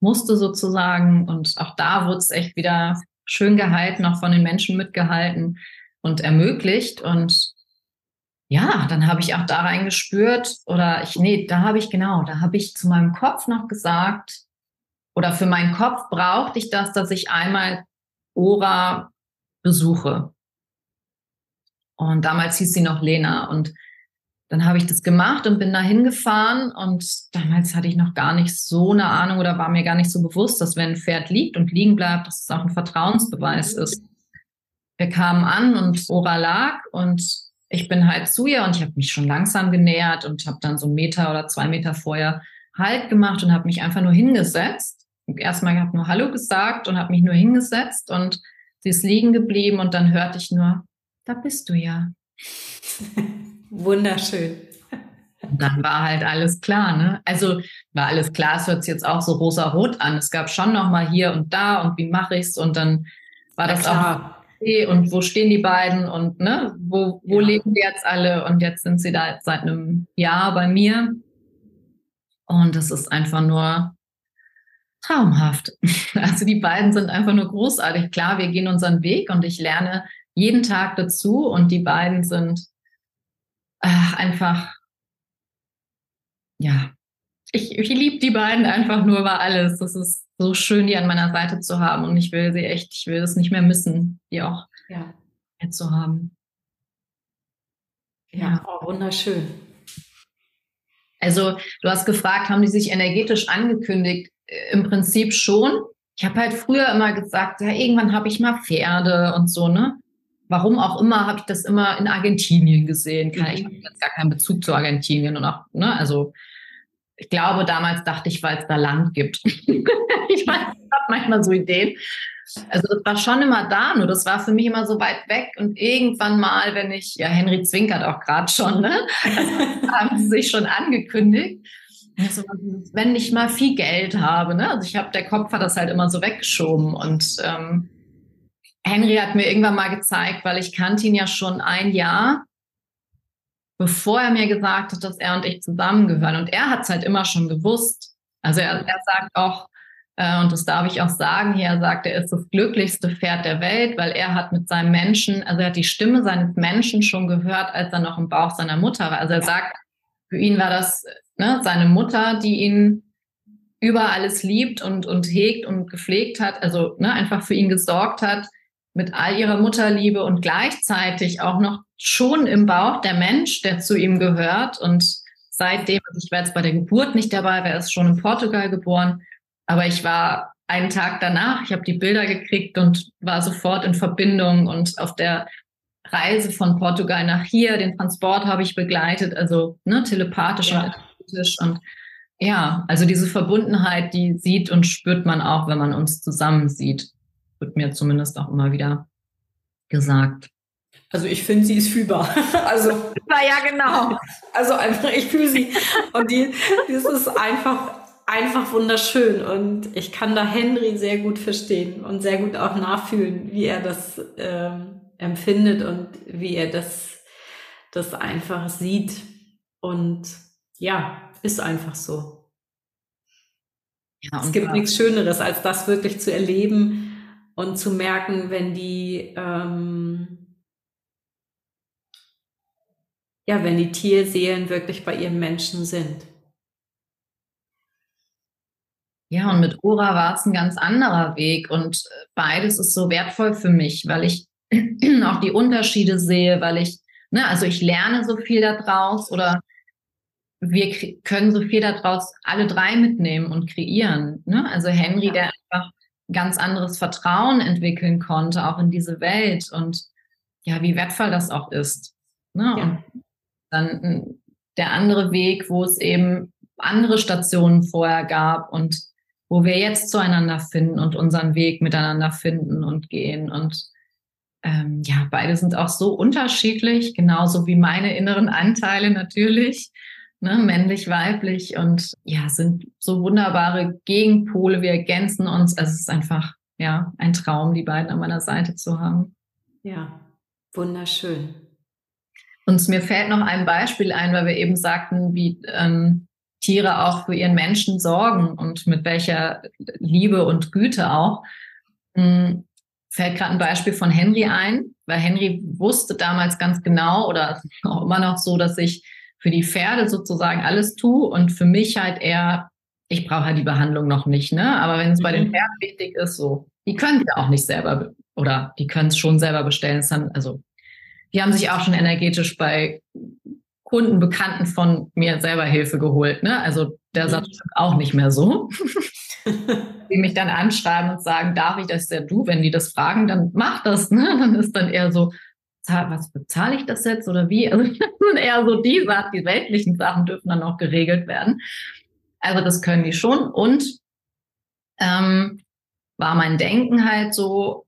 Speaker 2: musste sozusagen. Und auch da wurde es echt wieder schön gehalten, auch von den Menschen mitgehalten und ermöglicht. Und ja, dann habe ich auch da reingespürt oder ich, nee, da habe ich genau, da habe ich zu meinem Kopf noch gesagt, oder für meinen Kopf brauchte ich das, dass ich einmal Ora besuche. Und damals hieß sie noch Lena und dann habe ich das gemacht und bin da hingefahren und damals hatte ich noch gar nicht so eine Ahnung oder war mir gar nicht so bewusst, dass wenn ein Pferd liegt und liegen bleibt, dass es auch ein Vertrauensbeweis ist. Wir kamen an und Ora lag und ich bin halt zu ihr und ich habe mich schon langsam genähert und habe dann so einen Meter oder zwei Meter vorher Halt gemacht und habe mich einfach nur hingesetzt. Erstmal habe nur Hallo gesagt und habe mich nur hingesetzt und sie ist liegen geblieben und dann hörte ich nur, da bist du ja.
Speaker 1: Wunderschön.
Speaker 2: Und dann war halt alles klar, ne? Also war alles klar, es hört sich jetzt auch so rosa-rot an. Es gab schon noch mal hier und da und wie mache ich's und dann war das auch okay und wo stehen die beiden und ne, wo, wo ja. leben die jetzt alle und jetzt sind sie da seit einem Jahr bei mir und es ist einfach nur traumhaft. Also die beiden sind einfach nur großartig. Klar, wir gehen unseren Weg und ich lerne jeden Tag dazu und die beiden sind ach, einfach, ja, ich, ich liebe die beiden einfach nur über alles. Das ist so schön, die an meiner Seite zu haben und ich will sie echt, ich will das nicht mehr missen, die auch ja. zu haben.
Speaker 1: Ja, ja. Oh, wunderschön.
Speaker 2: Also du hast gefragt, haben die sich energetisch angekündigt? Äh, Im Prinzip schon. Ich habe halt früher immer gesagt, ja, irgendwann habe ich mal Pferde und so, ne? warum auch immer, habe ich das immer in Argentinien gesehen. Ich habe jetzt gar keinen Bezug zu Argentinien und auch, ne, also ich glaube, damals dachte ich, weil es da Land gibt. ich meine, ich habe manchmal so Ideen. Also das war schon immer da, nur das war für mich immer so weit weg. Und irgendwann mal, wenn ich, ja, Henry zwinkert auch gerade schon, ne? Haben sie sich schon angekündigt. Also, wenn ich mal viel Geld habe, ne? Also ich habe, der Kopf hat das halt immer so weggeschoben und ähm, Henry hat mir irgendwann mal gezeigt, weil ich kannte ihn ja schon ein Jahr, bevor er mir gesagt hat, dass er und ich zusammengehören. Und er hat es halt immer schon gewusst. Also er, er sagt auch, äh, und das darf ich auch sagen hier, er sagt, er ist das glücklichste Pferd der Welt, weil er hat mit seinem Menschen, also er hat die Stimme seines Menschen schon gehört, als er noch im Bauch seiner Mutter war. Also er sagt, für ihn war das ne, seine Mutter, die ihn über alles liebt und, und hegt und gepflegt hat, also ne, einfach für ihn gesorgt hat mit all ihrer Mutterliebe und gleichzeitig auch noch schon im Bauch der Mensch, der zu ihm gehört. Und seitdem, also ich war jetzt bei der Geburt nicht dabei, wer ist schon in Portugal geboren, aber ich war einen Tag danach, ich habe die Bilder gekriegt und war sofort in Verbindung und auf der Reise von Portugal nach hier, den Transport habe ich begleitet, also ne, telepathisch ja. und energetisch und ja, also diese Verbundenheit, die sieht und spürt man auch, wenn man uns zusammen sieht wird mir zumindest auch immer wieder gesagt.
Speaker 1: Also ich finde, sie ist fühlbar. Also
Speaker 2: ja genau.
Speaker 1: Also einfach, ich fühle sie und die, das ist einfach einfach wunderschön und ich kann da Henry sehr gut verstehen und sehr gut auch nachfühlen, wie er das ähm, empfindet und wie er das das einfach sieht und ja, ist einfach so. Ja, es gibt nichts Schöneres, als das wirklich zu erleben, und zu merken, wenn die, ähm, ja, wenn die Tierseelen wirklich bei ihren Menschen sind.
Speaker 2: Ja, und mit Ora war es ein ganz anderer Weg und beides ist so wertvoll für mich, weil ich auch die Unterschiede sehe, weil ich, ne, also ich lerne so viel daraus oder wir können so viel daraus alle drei mitnehmen und kreieren. Ne? Also Henry, ja. der einfach ganz anderes Vertrauen entwickeln konnte, auch in diese Welt und ja, wie wertvoll das auch ist. Ne? Ja. Und dann hm, der andere Weg, wo es eben andere Stationen vorher gab und wo wir jetzt zueinander finden und unseren Weg miteinander finden und gehen. Und ähm, ja, beide sind auch so unterschiedlich, genauso wie meine inneren Anteile natürlich ne, männlich, weiblich und ja, sind so wunderbare Gegenpole. Wir ergänzen uns. Also es ist einfach ja ein Traum, die beiden an meiner Seite zu haben.
Speaker 1: Ja, wunderschön.
Speaker 2: Und mir fällt noch ein Beispiel ein, weil wir eben sagten, wie ähm, Tiere auch für ihren Menschen sorgen und mit welcher Liebe und Güte auch. Hm, fällt gerade ein Beispiel von Henry ein, weil Henry wusste damals ganz genau oder auch immer noch so, dass ich für die Pferde sozusagen alles tue und für mich halt eher, ich brauche halt die Behandlung noch nicht, ne? Aber wenn es bei den mhm. Pferden wichtig ist, so, die können es ja auch nicht selber oder die können es schon selber bestellen. Dann, also die haben sich auch schon energetisch bei Kunden, Bekannten von mir selber Hilfe geholt. Ne? Also der mhm. Satz stimmt auch nicht mehr so. die mich dann anschreiben und sagen, darf ich das ja du? Wenn die das fragen, dann mach das. Ne? Dann ist dann eher so, was bezahle ich das jetzt oder wie? Also eher so die Sachen, die weltlichen Sachen dürfen dann auch geregelt werden. Also das können die schon. Und ähm, war mein Denken halt so,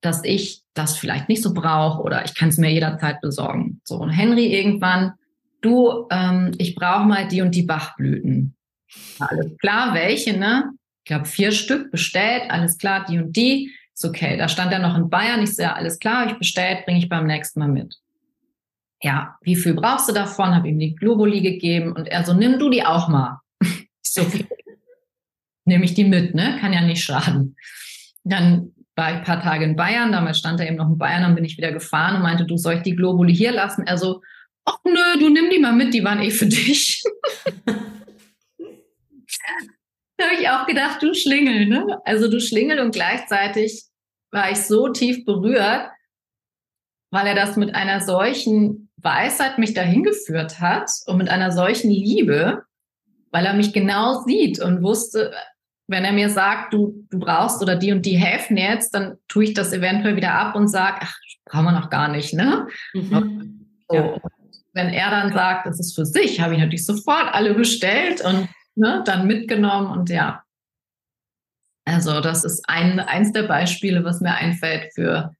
Speaker 2: dass ich das vielleicht nicht so brauche oder ich kann es mir jederzeit besorgen. So, und Henry irgendwann, du, ähm, ich brauche mal die und die Bachblüten. Alles klar, welche, ne? Ich glaube, vier Stück bestellt, alles klar, die und die. Ist okay. Da stand er noch in Bayern. Ich sehe, alles klar, ich bestellt, bringe ich beim nächsten Mal mit. Ja, wie viel brauchst du davon? Habe ihm die Globuli gegeben und er so, nimm du die auch mal. Ich so. Nehme ich die mit, ne? Kann ja nicht schaden. Dann war ich ein paar Tage in Bayern, damals stand er eben noch in Bayern, dann bin ich wieder gefahren und meinte, du soll ich die Globuli hier lassen? Er so, ach nö, du nimm die mal mit, die waren eh für dich. da habe ich auch gedacht, du Schlingel, ne? Also du Schlingel und gleichzeitig war ich so tief berührt, weil er das mit einer solchen Weisheit mich dahin geführt hat und mit einer solchen Liebe, weil er mich genau sieht und wusste, wenn er mir sagt, du, du brauchst oder die und die helfen jetzt, dann tue ich das eventuell wieder ab und sage, ach, brauchen wir noch gar nicht, ne? Mhm. So. Ja. Wenn er dann sagt, das ist für sich, habe ich natürlich sofort alle bestellt und ne, dann mitgenommen und ja. Also das ist ein, eins der Beispiele, was mir einfällt für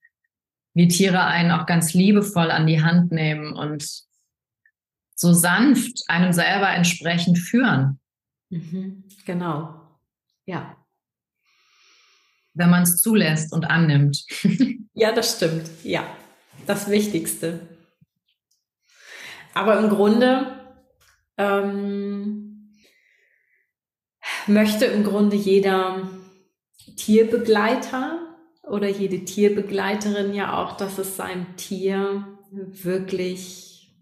Speaker 2: wie Tiere einen auch ganz liebevoll an die Hand nehmen und so sanft einem selber entsprechend führen.
Speaker 1: Mhm, genau. Ja.
Speaker 2: Wenn man es zulässt und annimmt.
Speaker 1: ja, das stimmt. Ja, das Wichtigste. Aber im Grunde ähm, möchte im Grunde jeder Tierbegleiter oder jede Tierbegleiterin ja auch, dass es seinem Tier wirklich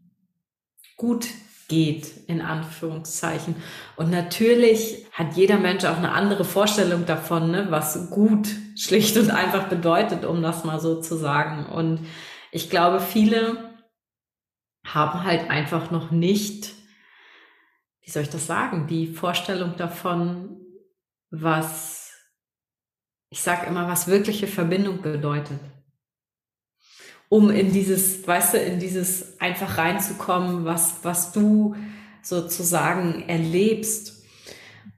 Speaker 1: gut geht, in Anführungszeichen. Und natürlich hat jeder Mensch auch eine andere Vorstellung davon, ne, was gut schlicht und einfach bedeutet, um das mal so zu sagen. Und ich glaube, viele haben halt einfach noch nicht, wie soll ich das sagen, die Vorstellung davon, was, ich sage immer, was wirkliche Verbindung bedeutet um in dieses, weißt du, in dieses einfach reinzukommen, was, was du sozusagen erlebst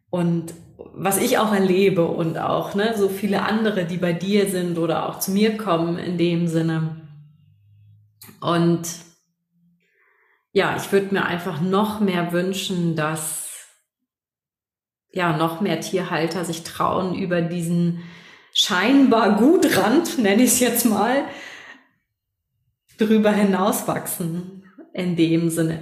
Speaker 1: und was ich auch erlebe und auch ne, so viele andere, die bei dir sind oder auch zu mir kommen in dem Sinne. Und ja, ich würde mir einfach noch mehr wünschen, dass ja noch mehr Tierhalter sich trauen, über diesen scheinbar Gutrand, nenne ich es jetzt mal, drüber hinauswachsen in dem Sinne.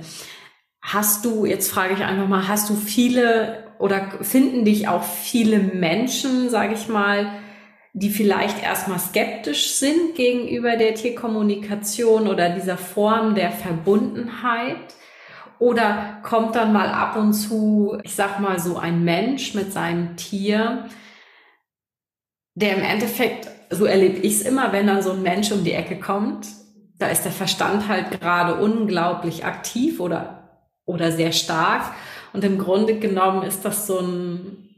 Speaker 1: Hast du, jetzt frage ich einfach mal, hast du viele oder finden dich auch viele Menschen, sage ich mal, die vielleicht erstmal skeptisch sind gegenüber der Tierkommunikation oder dieser Form der Verbundenheit? Oder kommt dann mal ab und zu, ich sag mal, so ein Mensch mit seinem Tier, der im Endeffekt, so erlebe ich es immer, wenn dann so ein Mensch um die Ecke kommt, da ist der Verstand halt gerade unglaublich aktiv oder, oder sehr stark. Und im Grunde genommen ist das so ein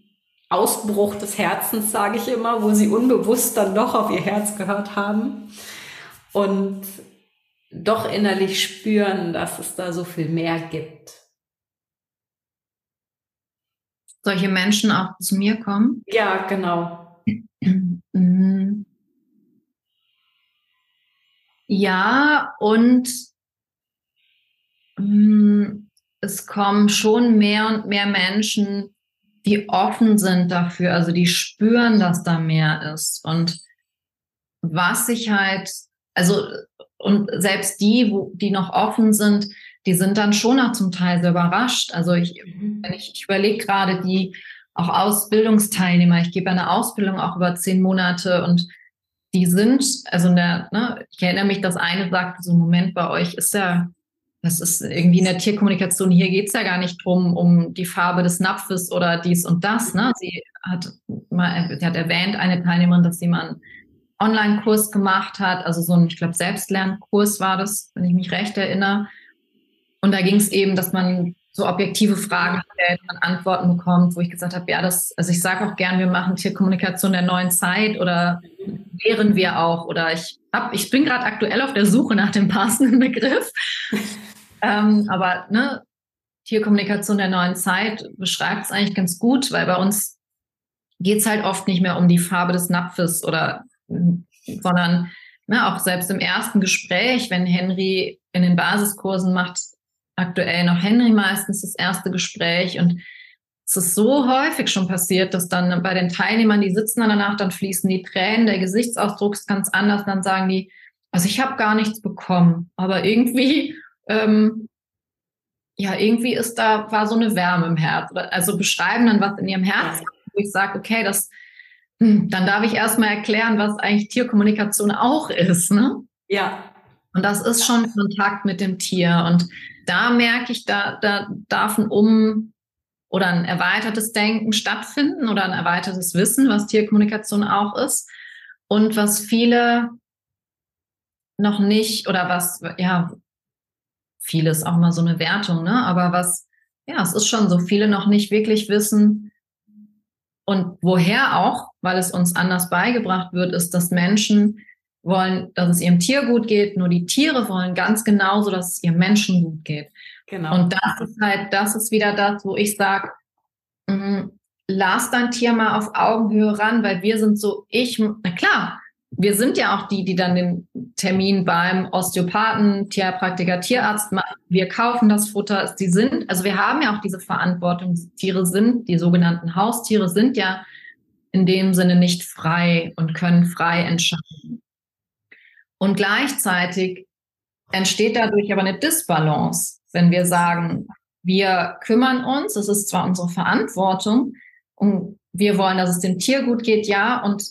Speaker 1: Ausbruch des Herzens, sage ich immer, wo sie unbewusst dann doch auf ihr Herz gehört haben und doch innerlich spüren, dass es da so viel mehr gibt.
Speaker 2: Solche Menschen auch zu mir kommen?
Speaker 1: Ja, genau.
Speaker 2: Mhm. Ja, und mh, mm, es kommen schon mehr und mehr Menschen, die offen sind dafür, also die spüren, dass da mehr ist. Und was sich halt, also, und selbst die, wo, die noch offen sind, die sind dann schon auch zum Teil sehr überrascht. Also ich, mhm. wenn ich, ich überlege gerade die auch Ausbildungsteilnehmer, ich gebe eine Ausbildung auch über zehn Monate und die sind, also in der, ne, ich erinnere mich, dass eine sagte, so Moment, bei euch ist ja das ist irgendwie in der Tierkommunikation, hier geht es ja gar nicht drum, um die Farbe des Napfes oder dies und das. Ne? Sie hat mal, sie hat erwähnt, eine Teilnehmerin, dass sie mal einen Online-Kurs gemacht hat, also so ein, ich glaube, Selbstlernkurs war das, wenn ich mich recht erinnere. Und da ging es eben, dass man so objektive Fragen stellt, man Antworten bekommt, wo ich gesagt habe, ja, das, also ich sage auch gern, wir machen Tierkommunikation der neuen Zeit oder wären wir auch oder ich hab, ich bin gerade aktuell auf der Suche nach dem passenden Begriff. Ähm, aber ne, Tierkommunikation der neuen Zeit beschreibt es eigentlich ganz gut, weil bei uns geht es halt oft nicht mehr um die Farbe des Napfes oder sondern ne, auch selbst im ersten Gespräch, wenn Henry in den Basiskursen macht, aktuell noch Henry meistens das erste Gespräch und es ist so häufig schon passiert, dass dann bei den Teilnehmern, die sitzen dann danach, dann fließen die Tränen, der Gesichtsausdruck ist ganz anders, dann sagen die, also ich habe gar nichts bekommen, aber irgendwie ähm, ja, irgendwie ist da, war so eine Wärme im Herz. Also beschreiben dann, was in ihrem Herzen, wo ich sage, okay, das, hm, dann darf ich erstmal erklären, was eigentlich Tierkommunikation auch ist. Ne?
Speaker 1: Ja.
Speaker 2: Und das ist schon Kontakt mit dem Tier. Und da merke ich, da, da darf ein Um oder ein erweitertes Denken stattfinden oder ein erweitertes Wissen, was Tierkommunikation auch ist. Und was viele noch nicht oder was, ja, vieles auch mal so eine Wertung, ne? Aber was, ja, es ist schon so, viele noch nicht wirklich wissen und woher auch, weil es uns anders beigebracht wird, ist, dass Menschen wollen, dass es ihrem Tier gut geht, nur die Tiere wollen ganz genauso, dass es ihrem Menschen gut geht. Genau. Und das ist halt, das ist wieder das, wo ich sage, mm, lass dein Tier mal auf Augenhöhe ran, weil wir sind so, ich, na klar, wir sind ja auch die, die dann den Termin beim Osteopathen, Tierpraktiker, Tierarzt machen. Wir kaufen das Futter. Die sind, also wir haben ja auch diese Verantwortung. Die Tiere sind, die sogenannten Haustiere sind ja in dem Sinne nicht frei und können frei entscheiden. Und gleichzeitig entsteht dadurch aber eine Disbalance, wenn wir sagen, wir kümmern uns, es ist zwar unsere Verantwortung und wir wollen, dass es dem Tier gut geht, ja, und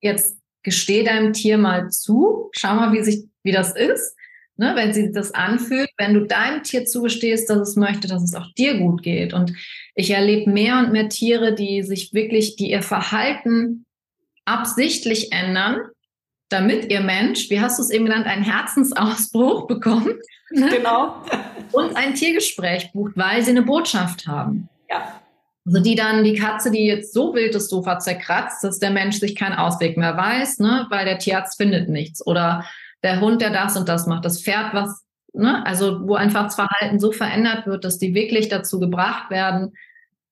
Speaker 2: jetzt gesteh deinem Tier mal zu, schau mal, wie sich, wie das ist, ne, wenn sie das anfühlt, wenn du deinem Tier zugestehst, dass es möchte, dass es auch dir gut geht. Und ich erlebe mehr und mehr Tiere, die sich wirklich, die ihr Verhalten absichtlich ändern, damit ihr Mensch, wie hast du es eben genannt, einen Herzensausbruch bekommt.
Speaker 1: Ne? Genau.
Speaker 2: Und ein Tiergespräch bucht, weil sie eine Botschaft haben.
Speaker 1: Ja.
Speaker 2: Also die dann, die Katze, die jetzt so wild das Sofa zerkratzt, dass der Mensch sich keinen Ausweg mehr weiß, ne, weil der Tierarzt findet nichts. Oder der Hund, der das und das macht, das Pferd, was, ne, also wo einfach das Verhalten so verändert wird, dass die wirklich dazu gebracht werden,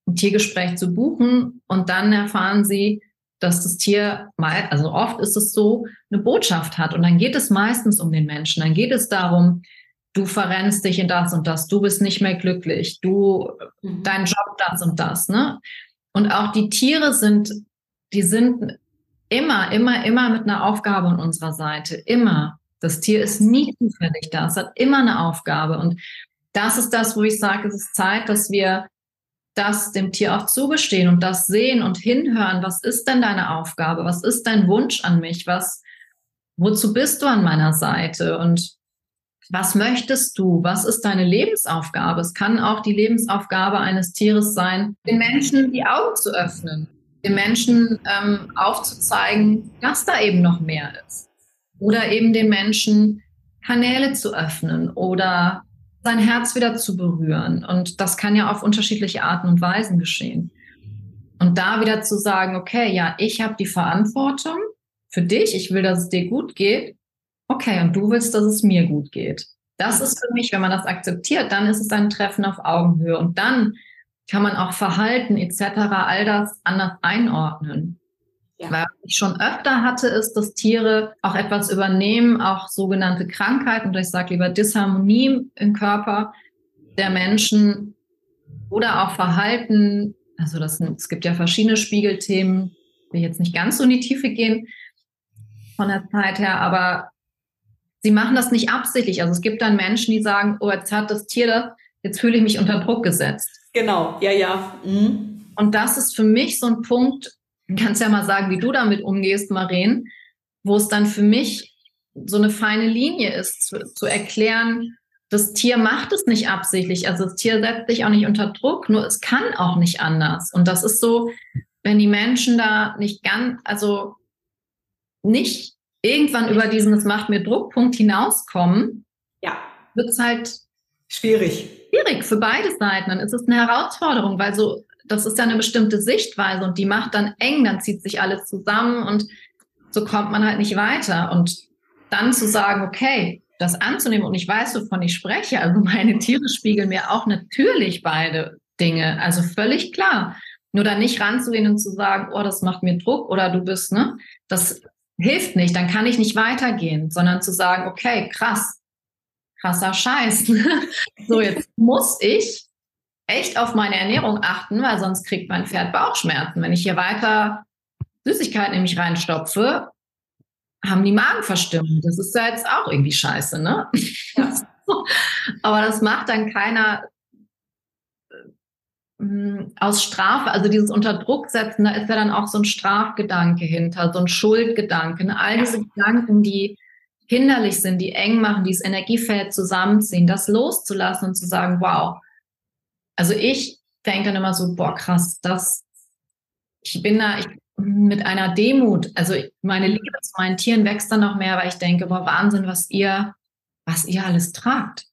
Speaker 2: ein Tiergespräch zu buchen und dann erfahren sie, dass das Tier mal, also oft ist es so, eine Botschaft hat. Und dann geht es meistens um den Menschen. Dann geht es darum, du verrennst dich in das und das, du bist nicht mehr glücklich, du, mhm. dein Job das und das, ne? Und auch die Tiere sind, die sind immer, immer, immer mit einer Aufgabe an unserer Seite, immer. Das Tier ist nie zufällig da, es hat immer eine Aufgabe und das ist das, wo ich sage, es ist Zeit, dass wir das dem Tier auch zugestehen und das sehen und hinhören. Was ist denn deine Aufgabe? Was ist dein Wunsch an mich? Was, wozu bist du an meiner Seite? Und was möchtest du? Was ist deine Lebensaufgabe? Es kann auch die Lebensaufgabe eines Tieres sein, den Menschen die Augen zu öffnen, den Menschen ähm, aufzuzeigen, dass da eben noch mehr ist. Oder eben den Menschen Kanäle zu öffnen oder sein Herz wieder zu berühren. Und das kann ja auf unterschiedliche Arten und Weisen geschehen. Und da wieder zu sagen, okay, ja, ich habe die Verantwortung für dich, ich will, dass es dir gut geht okay, und du willst, dass es mir gut geht. Das ist für mich, wenn man das akzeptiert, dann ist es ein Treffen auf Augenhöhe und dann kann man auch Verhalten etc. all das anders einordnen. Ja. Weil ich schon öfter hatte, ist, dass Tiere auch etwas übernehmen, auch sogenannte Krankheiten, oder ich sage lieber Disharmonie im Körper der Menschen oder auch Verhalten Also das es gibt ja verschiedene Spiegelthemen, will jetzt nicht ganz so in die Tiefe gehen von der Zeit her, aber sie machen das nicht absichtlich. Also es gibt dann Menschen, die sagen, oh, jetzt hat das Tier das, jetzt fühle ich mich unter Druck gesetzt.
Speaker 1: Genau, ja, ja. Mhm.
Speaker 2: Und das ist für mich so ein Punkt, kannst ja mal sagen, wie du damit umgehst, Maren, wo es dann für mich so eine feine Linie ist, zu, zu erklären, das Tier macht es nicht absichtlich. Also das Tier setzt sich auch nicht unter Druck, nur es kann auch nicht anders. Und das ist so, wenn die Menschen da nicht ganz, also nicht irgendwann über diesen, es macht mir Druckpunkt hinauskommen,
Speaker 1: ja.
Speaker 2: wird es halt
Speaker 1: schwierig.
Speaker 2: Schwierig für beide Seiten. Dann ist es eine Herausforderung, weil so, das ist ja eine bestimmte Sichtweise und die macht dann eng, dann zieht sich alles zusammen und so kommt man halt nicht weiter. Und dann zu sagen, okay, das anzunehmen und ich weiß, wovon ich spreche. Also meine Tiere spiegeln mir auch natürlich beide Dinge. Also völlig klar. Nur dann nicht ranzugehen und zu sagen, oh, das macht mir Druck oder du bist, ne? Das hilft nicht. Dann kann ich nicht weitergehen, sondern zu sagen, okay, krass, krasser Scheiß. so, jetzt muss ich echt auf meine Ernährung achten, weil sonst kriegt mein Pferd Bauchschmerzen. Wenn ich hier weiter Süßigkeiten in mich reinstopfe, haben die Magenverstimmung. Das ist ja jetzt auch irgendwie scheiße, ne? Ja. Aber das macht dann keiner äh, aus Strafe, also dieses Unterdruck setzen, da ist ja dann auch so ein Strafgedanke hinter, so ein Schuldgedanke. Ne? All diese Gedanken, die hinderlich sind, die eng machen, dieses Energiefeld zusammenziehen, das loszulassen und zu sagen, wow. Also ich denke dann immer so, boah, krass, das, ich bin da, ich mit einer Demut. Also meine Liebe zu meinen Tieren wächst dann noch mehr, weil ich denke, boah, Wahnsinn, was ihr, was ihr alles tragt.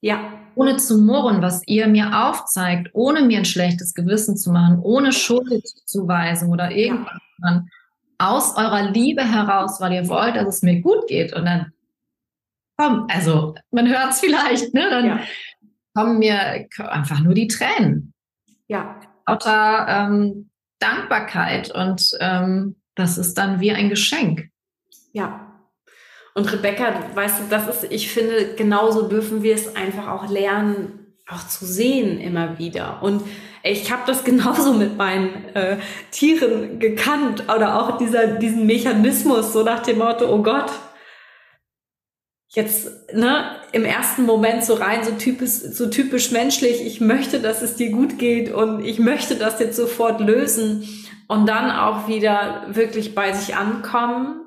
Speaker 1: Ja.
Speaker 2: Ohne zu murren, was ihr mir aufzeigt, ohne mir ein schlechtes Gewissen zu machen, ohne Schuldzuweisung oder irgendwas, ja. aus eurer Liebe heraus, weil ihr wollt, dass es mir gut geht. Und dann komm, also man hört es vielleicht, ne? Dann ja. Kommen mir einfach nur die Tränen.
Speaker 1: Ja.
Speaker 2: Lauter ähm, Dankbarkeit und ähm, das ist dann wie ein Geschenk.
Speaker 1: Ja. Und Rebecca, weißt du, das ist, ich finde, genauso dürfen wir es einfach auch lernen, auch zu sehen immer wieder. Und ich habe das genauso mit meinen äh, Tieren gekannt oder auch dieser, diesen Mechanismus, so nach dem Motto, oh Gott, jetzt ne, im ersten Moment so rein, so typisch, so typisch menschlich, ich möchte, dass es dir gut geht und ich möchte das jetzt sofort lösen und dann auch wieder wirklich bei sich ankommen,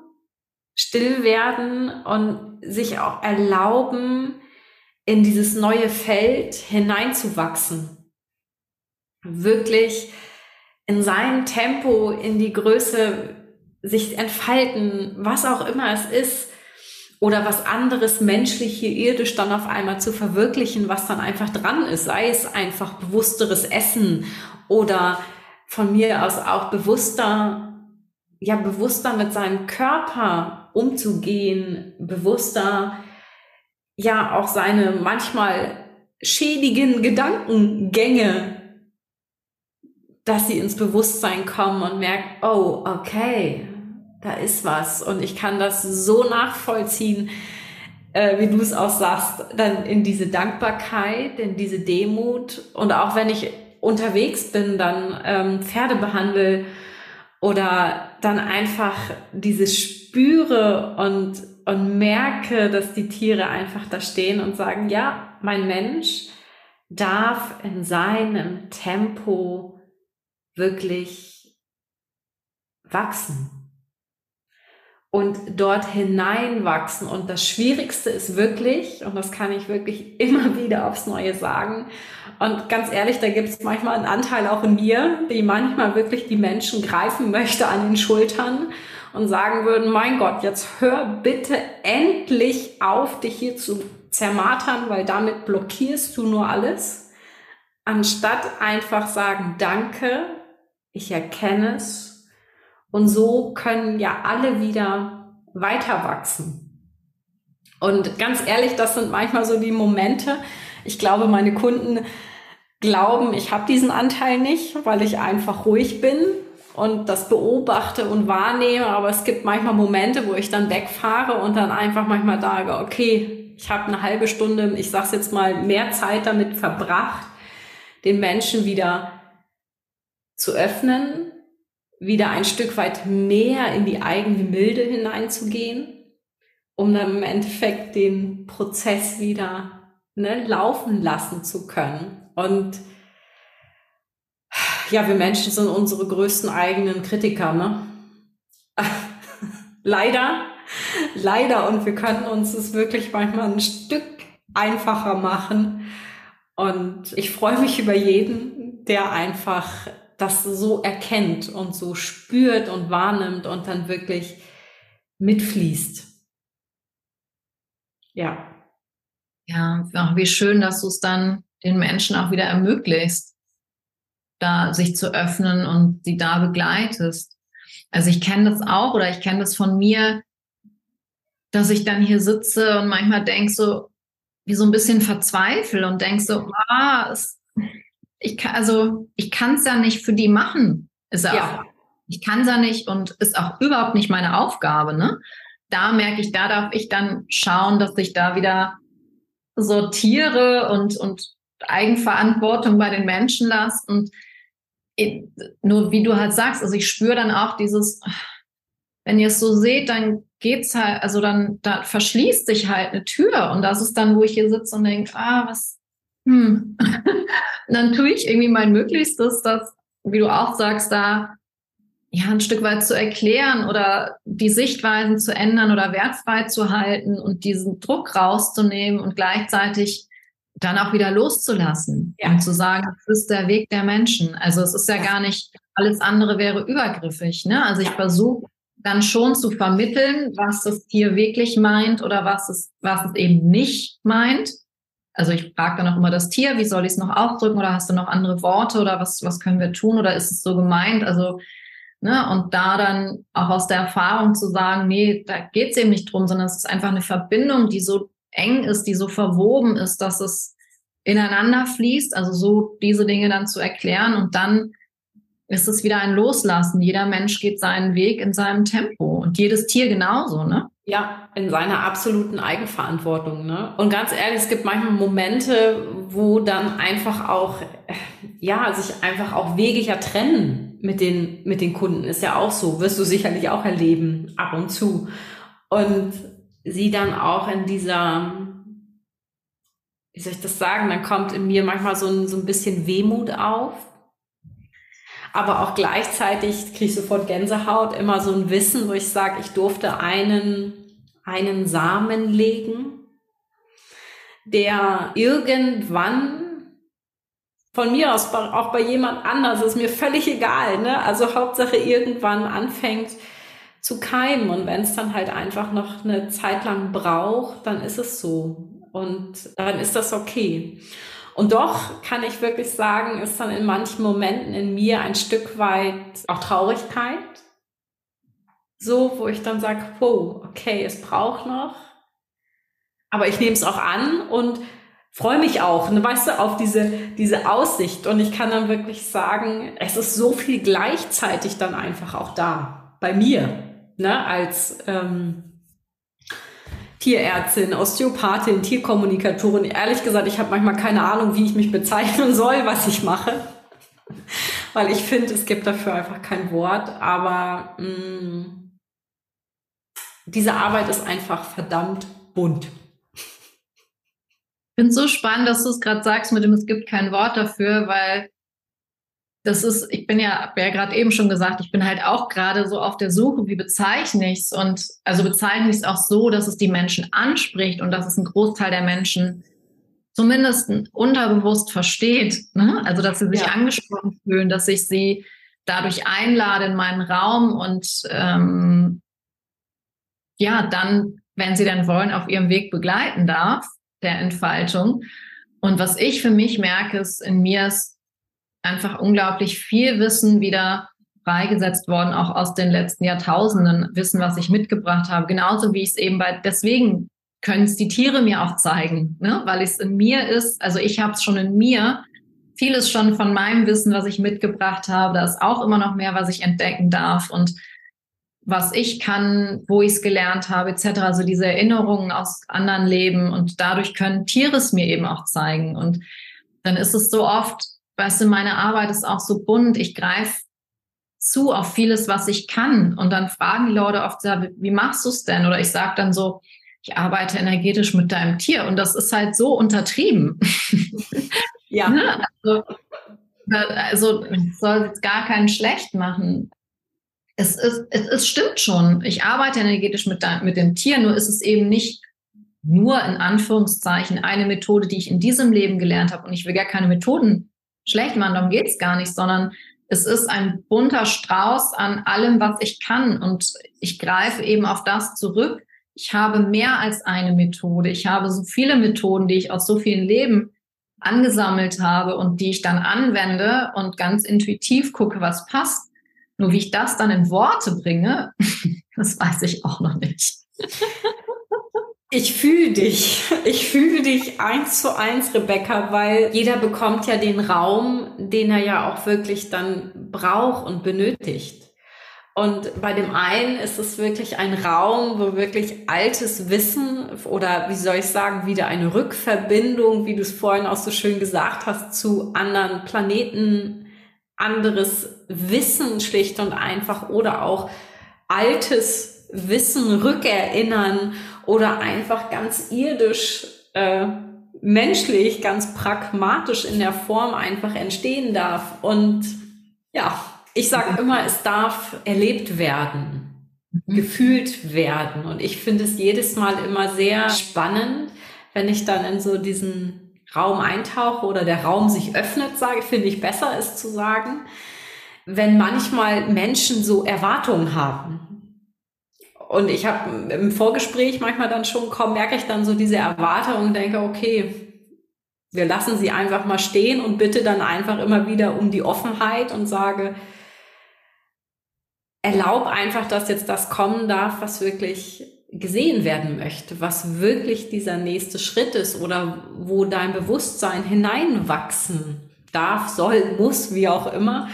Speaker 1: still werden und sich auch erlauben, in dieses neue Feld hineinzuwachsen. Wirklich in seinem Tempo, in die Größe sich entfalten, was auch immer es ist, oder was anderes menschlich hier irdisch dann auf einmal zu verwirklichen, was dann einfach dran ist, sei es einfach bewussteres Essen oder von mir aus auch bewusster, ja, bewusster mit seinem Körper umzugehen, bewusster, ja, auch seine manchmal schädigen Gedankengänge, dass sie ins Bewusstsein kommen und merken, oh, okay, da ist was. Und ich kann das so nachvollziehen, äh, wie du es auch sagst, dann in diese Dankbarkeit, in diese Demut. Und auch wenn ich unterwegs bin, dann ähm, Pferde behandle oder dann einfach dieses spüre und, und merke, dass die Tiere einfach da stehen und sagen, ja, mein Mensch darf in seinem Tempo wirklich wachsen und dort hineinwachsen. Und das Schwierigste ist wirklich, und das kann ich wirklich immer wieder aufs Neue sagen, und ganz ehrlich, da gibt es manchmal einen Anteil auch in mir, die manchmal wirklich die Menschen greifen möchte an den Schultern und sagen würden, mein Gott, jetzt hör bitte endlich auf, dich hier zu zermatern, weil damit blockierst du nur alles, anstatt einfach sagen, danke, ich erkenne es und so können ja alle wieder weiter wachsen. Und ganz ehrlich, das sind manchmal so die Momente. Ich glaube, meine Kunden glauben, ich habe diesen Anteil nicht, weil ich einfach ruhig bin und das beobachte und wahrnehme. Aber es gibt manchmal Momente, wo ich dann wegfahre und dann einfach manchmal sage, okay, ich habe eine halbe Stunde, ich sage jetzt mal, mehr Zeit damit verbracht, den Menschen wieder zu öffnen, wieder ein Stück weit mehr in die eigene Milde hineinzugehen, um dann im Endeffekt den Prozess wieder ne, laufen lassen zu können. Und ja, wir Menschen sind unsere größten eigenen Kritiker, ne? leider, leider. Und wir können uns es wirklich manchmal ein Stück einfacher machen. Und ich freue mich über jeden, der einfach das so erkennt und so spürt und wahrnimmt und dann wirklich mitfließt.
Speaker 2: Ja. Ja, wie schön, dass du es dann den Menschen auch wieder ermöglicht, da sich zu öffnen und sie da begleitest. Also ich kenne das auch oder ich kenne das von mir, dass ich dann hier sitze und manchmal denke so, wie so ein bisschen verzweifle und denke so, ah, es, ich kann, also ich kann es ja nicht für die machen. Ist ja. Auch, ich kann es ja nicht und ist auch überhaupt nicht meine Aufgabe. Ne? Da merke ich, da darf ich dann schauen, dass ich da wieder sortiere und, und Eigenverantwortung bei den Menschen lasse. Und nur wie du halt sagst, also ich spüre dann auch dieses, wenn ihr es so seht, dann geht's halt, also dann da verschließt sich halt eine Tür und das ist dann, wo ich hier sitze und denke, ah, was, hm. dann tue ich irgendwie mein Möglichstes, das, wie du auch sagst, da ja ein Stück weit zu erklären oder die Sichtweisen zu ändern oder wertfrei zu halten und diesen Druck rauszunehmen und gleichzeitig dann auch wieder loszulassen ja. und zu sagen, das ist der Weg der Menschen. Also es ist ja gar nicht, alles andere wäre übergriffig. Ne? Also ich versuche dann schon zu vermitteln, was das Tier wirklich meint oder was es, was es eben nicht meint. Also ich frage dann auch immer das Tier, wie soll ich es noch ausdrücken oder hast du noch andere Worte oder was, was können wir tun oder ist es so gemeint? Also, ne, und da dann auch aus der Erfahrung zu sagen, nee, da geht es eben nicht drum, sondern es ist einfach eine Verbindung, die so eng ist, die so verwoben ist, dass es ineinander fließt, also so diese Dinge dann zu erklären und dann ist es wieder ein Loslassen. Jeder Mensch geht seinen Weg in seinem Tempo und jedes Tier genauso, ne?
Speaker 1: Ja, in seiner absoluten Eigenverantwortung, ne? Und ganz ehrlich, es gibt manchmal Momente, wo dann einfach auch, ja, sich einfach auch Wege ja trennen mit den, mit den Kunden. Ist ja auch so. Wirst du sicherlich auch erleben, ab und zu. Und sie dann auch in dieser, wie soll ich das sagen, dann kommt in mir manchmal so ein, so ein bisschen Wehmut auf aber auch gleichzeitig kriege ich sofort Gänsehaut, immer so ein Wissen, wo ich sage, ich durfte einen, einen Samen legen, der irgendwann von mir aus auch bei jemand anders, ist mir völlig egal, ne? Also Hauptsache irgendwann anfängt zu keimen und wenn es dann halt einfach noch eine Zeit lang braucht, dann ist es so und dann ist das okay. Und doch kann ich wirklich sagen, ist dann in manchen Momenten in mir ein Stück weit auch Traurigkeit. So, wo ich dann sage, wow, okay, es braucht noch. Aber ich nehme es auch an und freue mich auch, ne, weißt du, auf diese, diese Aussicht. Und ich kann dann wirklich sagen, es ist so viel gleichzeitig dann einfach auch da. Bei mir, ne, als, ähm, Tierärztin, Osteopathin, Tierkommunikatorin. Ehrlich gesagt, ich habe manchmal keine Ahnung, wie ich mich bezeichnen soll, was ich mache. Weil ich finde, es gibt dafür einfach kein Wort. Aber mh, mm, diese Arbeit ist einfach verdammt bunt.
Speaker 2: Ich finde es so spannend, dass du es gerade sagst mit dem, es gibt kein Wort dafür, weil das ist, ich bin ja, habe ja gerade eben schon gesagt, ich bin halt auch gerade so auf der Suche, wie bezeichne ich es und also bezeichne ich es auch so, dass es die Menschen anspricht und dass es ein Großteil der Menschen zumindest unterbewusst versteht. Ne? Also dass sie sich ja. angesprochen fühlen, dass ich sie dadurch einlade in meinen Raum und ähm, ja, dann, wenn sie dann wollen, auf ihrem Weg begleiten darf, der Entfaltung. Und was ich für mich merke, ist, in mir ist einfach unglaublich viel Wissen wieder freigesetzt worden, auch aus den letzten Jahrtausenden. Wissen, was ich mitgebracht habe. Genauso wie ich es eben bei, deswegen können es die Tiere mir auch zeigen, ne? weil es in mir ist. Also ich habe es schon in mir. Vieles schon von meinem Wissen, was ich mitgebracht habe. Da ist auch immer noch mehr, was ich entdecken darf und was ich kann, wo ich es gelernt habe, etc. Also diese Erinnerungen aus anderen Leben und dadurch können Tiere es mir eben auch zeigen. Und dann ist es so oft, weißt du, meine Arbeit ist auch so bunt. Ich greife zu auf vieles, was ich kann. Und dann fragen die Leute oft, wie machst du es denn? Oder ich sage dann so, ich arbeite energetisch mit deinem Tier. Und das ist halt so untertrieben. Ja. Ne? also, also soll jetzt gar keinen schlecht machen. Es, ist, es, es stimmt schon. Ich arbeite energetisch mit, mit dem Tier, nur ist es eben nicht nur in Anführungszeichen eine Methode, die ich in diesem Leben gelernt habe. Und ich will gar keine Methoden schlecht machen, darum geht es gar nicht, sondern es ist ein bunter Strauß an allem, was ich kann. Und ich greife eben auf das zurück. Ich habe mehr als eine Methode. Ich habe so viele Methoden, die ich aus so vielen Leben angesammelt habe und die ich dann anwende und ganz intuitiv gucke, was passt. Nur wie ich das dann in Worte bringe, das weiß ich auch noch nicht.
Speaker 1: Ich fühle dich. Ich fühle dich eins zu eins, Rebecca, weil jeder bekommt ja den Raum, den er ja auch wirklich dann braucht und benötigt. Und bei dem einen ist es wirklich ein Raum, wo wirklich altes Wissen oder wie soll ich sagen, wieder eine Rückverbindung, wie du es vorhin auch so schön gesagt hast, zu anderen Planeten, anderes Wissen schlicht und einfach oder auch altes Wissen rückerinnern oder einfach ganz irdisch, äh, menschlich, ganz pragmatisch in der Form einfach entstehen darf. Und ja, ich sage immer, es darf erlebt werden, mhm. gefühlt werden. Und ich finde es jedes Mal immer sehr spannend, wenn ich dann in so diesen Raum eintauche oder der Raum sich öffnet, sage, finde ich besser, es zu sagen, wenn manchmal Menschen so Erwartungen haben. Und ich habe im Vorgespräch manchmal dann schon kaum merke ich dann so diese Erwartungen und denke, okay, wir lassen sie einfach mal stehen und bitte dann einfach immer wieder um die Offenheit und sage, erlaub einfach, dass jetzt das kommen darf, was wirklich gesehen werden möchte, was wirklich dieser nächste Schritt ist oder wo dein Bewusstsein hineinwachsen darf, soll, muss, wie auch immer.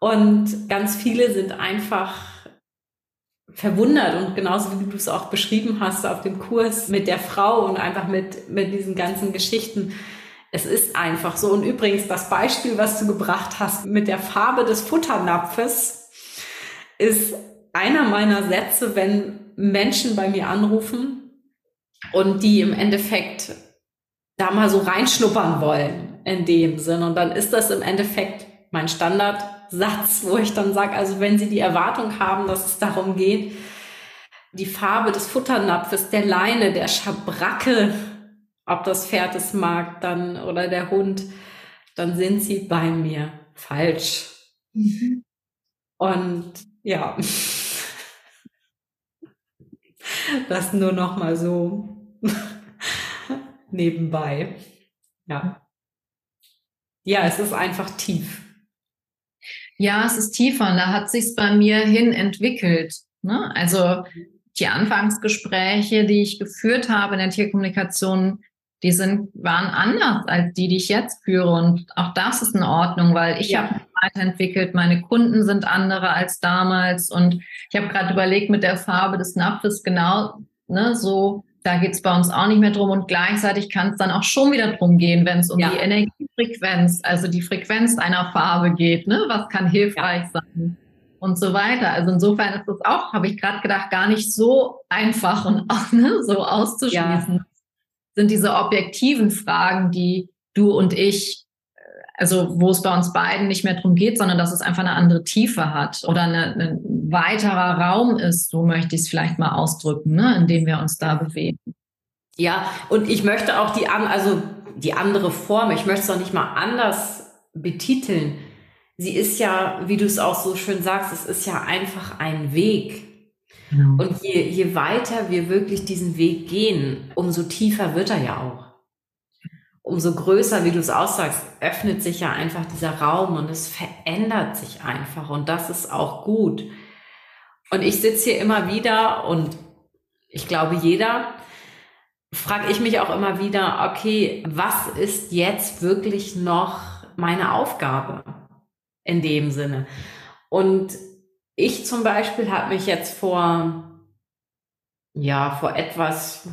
Speaker 1: Und ganz viele sind einfach verwundert und genauso wie du es auch beschrieben hast auf dem Kurs mit der Frau und einfach mit, mit diesen ganzen Geschichten. Es ist einfach so. Und übrigens das Beispiel, was du gebracht hast mit der Farbe des Futternapfes, ist einer meiner Sätze, wenn Menschen bei mir anrufen und die im Endeffekt da mal so reinschnuppern wollen in dem Sinn. Und dann ist das im Endeffekt mein Standardsatz, wo ich dann sage, also wenn Sie die Erwartung haben, dass es darum geht, die Farbe des Futternapfes, der Leine, der Schabracke, ob das Pferd es mag dann oder der Hund, dann sind Sie bei mir falsch. Mhm. Und ja. Das nur noch mal so nebenbei. Ja. Ja, es ist einfach tief.
Speaker 2: Ja, es ist tiefer und da hat sich's bei mir hin entwickelt. Ne? Also die Anfangsgespräche, die ich geführt habe in der Tierkommunikation, die sind, waren anders als die, die ich jetzt führe. Und auch das ist in Ordnung, weil ich ja. habe mich weiterentwickelt. Meine Kunden sind andere als damals. Und ich habe gerade überlegt mit der Farbe des Napfes genau, ne, so, da geht's bei uns auch nicht mehr drum. Und gleichzeitig kann es dann auch schon wieder drum gehen, wenn es um ja. die Energiefrequenz, also die Frequenz einer Farbe geht. Ne? Was kann hilfreich ja. sein? Und so weiter. Also insofern ist das auch, habe ich gerade gedacht, gar nicht so einfach und auch ne, so auszuschließen sind diese objektiven Fragen, die du und ich, also wo es bei uns beiden nicht mehr darum geht, sondern dass es einfach eine andere Tiefe hat oder eine, ein weiterer Raum ist, so möchte ich es vielleicht mal ausdrücken, ne, in dem wir uns da bewegen.
Speaker 1: Ja, und ich möchte auch die, also die andere Form, ich möchte es auch nicht mal anders betiteln. Sie ist ja, wie du es auch so schön sagst, es ist ja einfach ein Weg. Genau. Und je, je weiter wir wirklich diesen Weg gehen, umso tiefer wird er ja auch. Umso größer, wie du es aussagst, öffnet sich ja einfach dieser Raum und es verändert sich einfach. Und das ist auch gut. Und ich sitze hier immer wieder und ich glaube, jeder frage ich mich auch immer wieder, okay, was ist jetzt wirklich noch meine Aufgabe in dem Sinne? Und ich zum Beispiel habe mich jetzt vor, ja, vor etwas,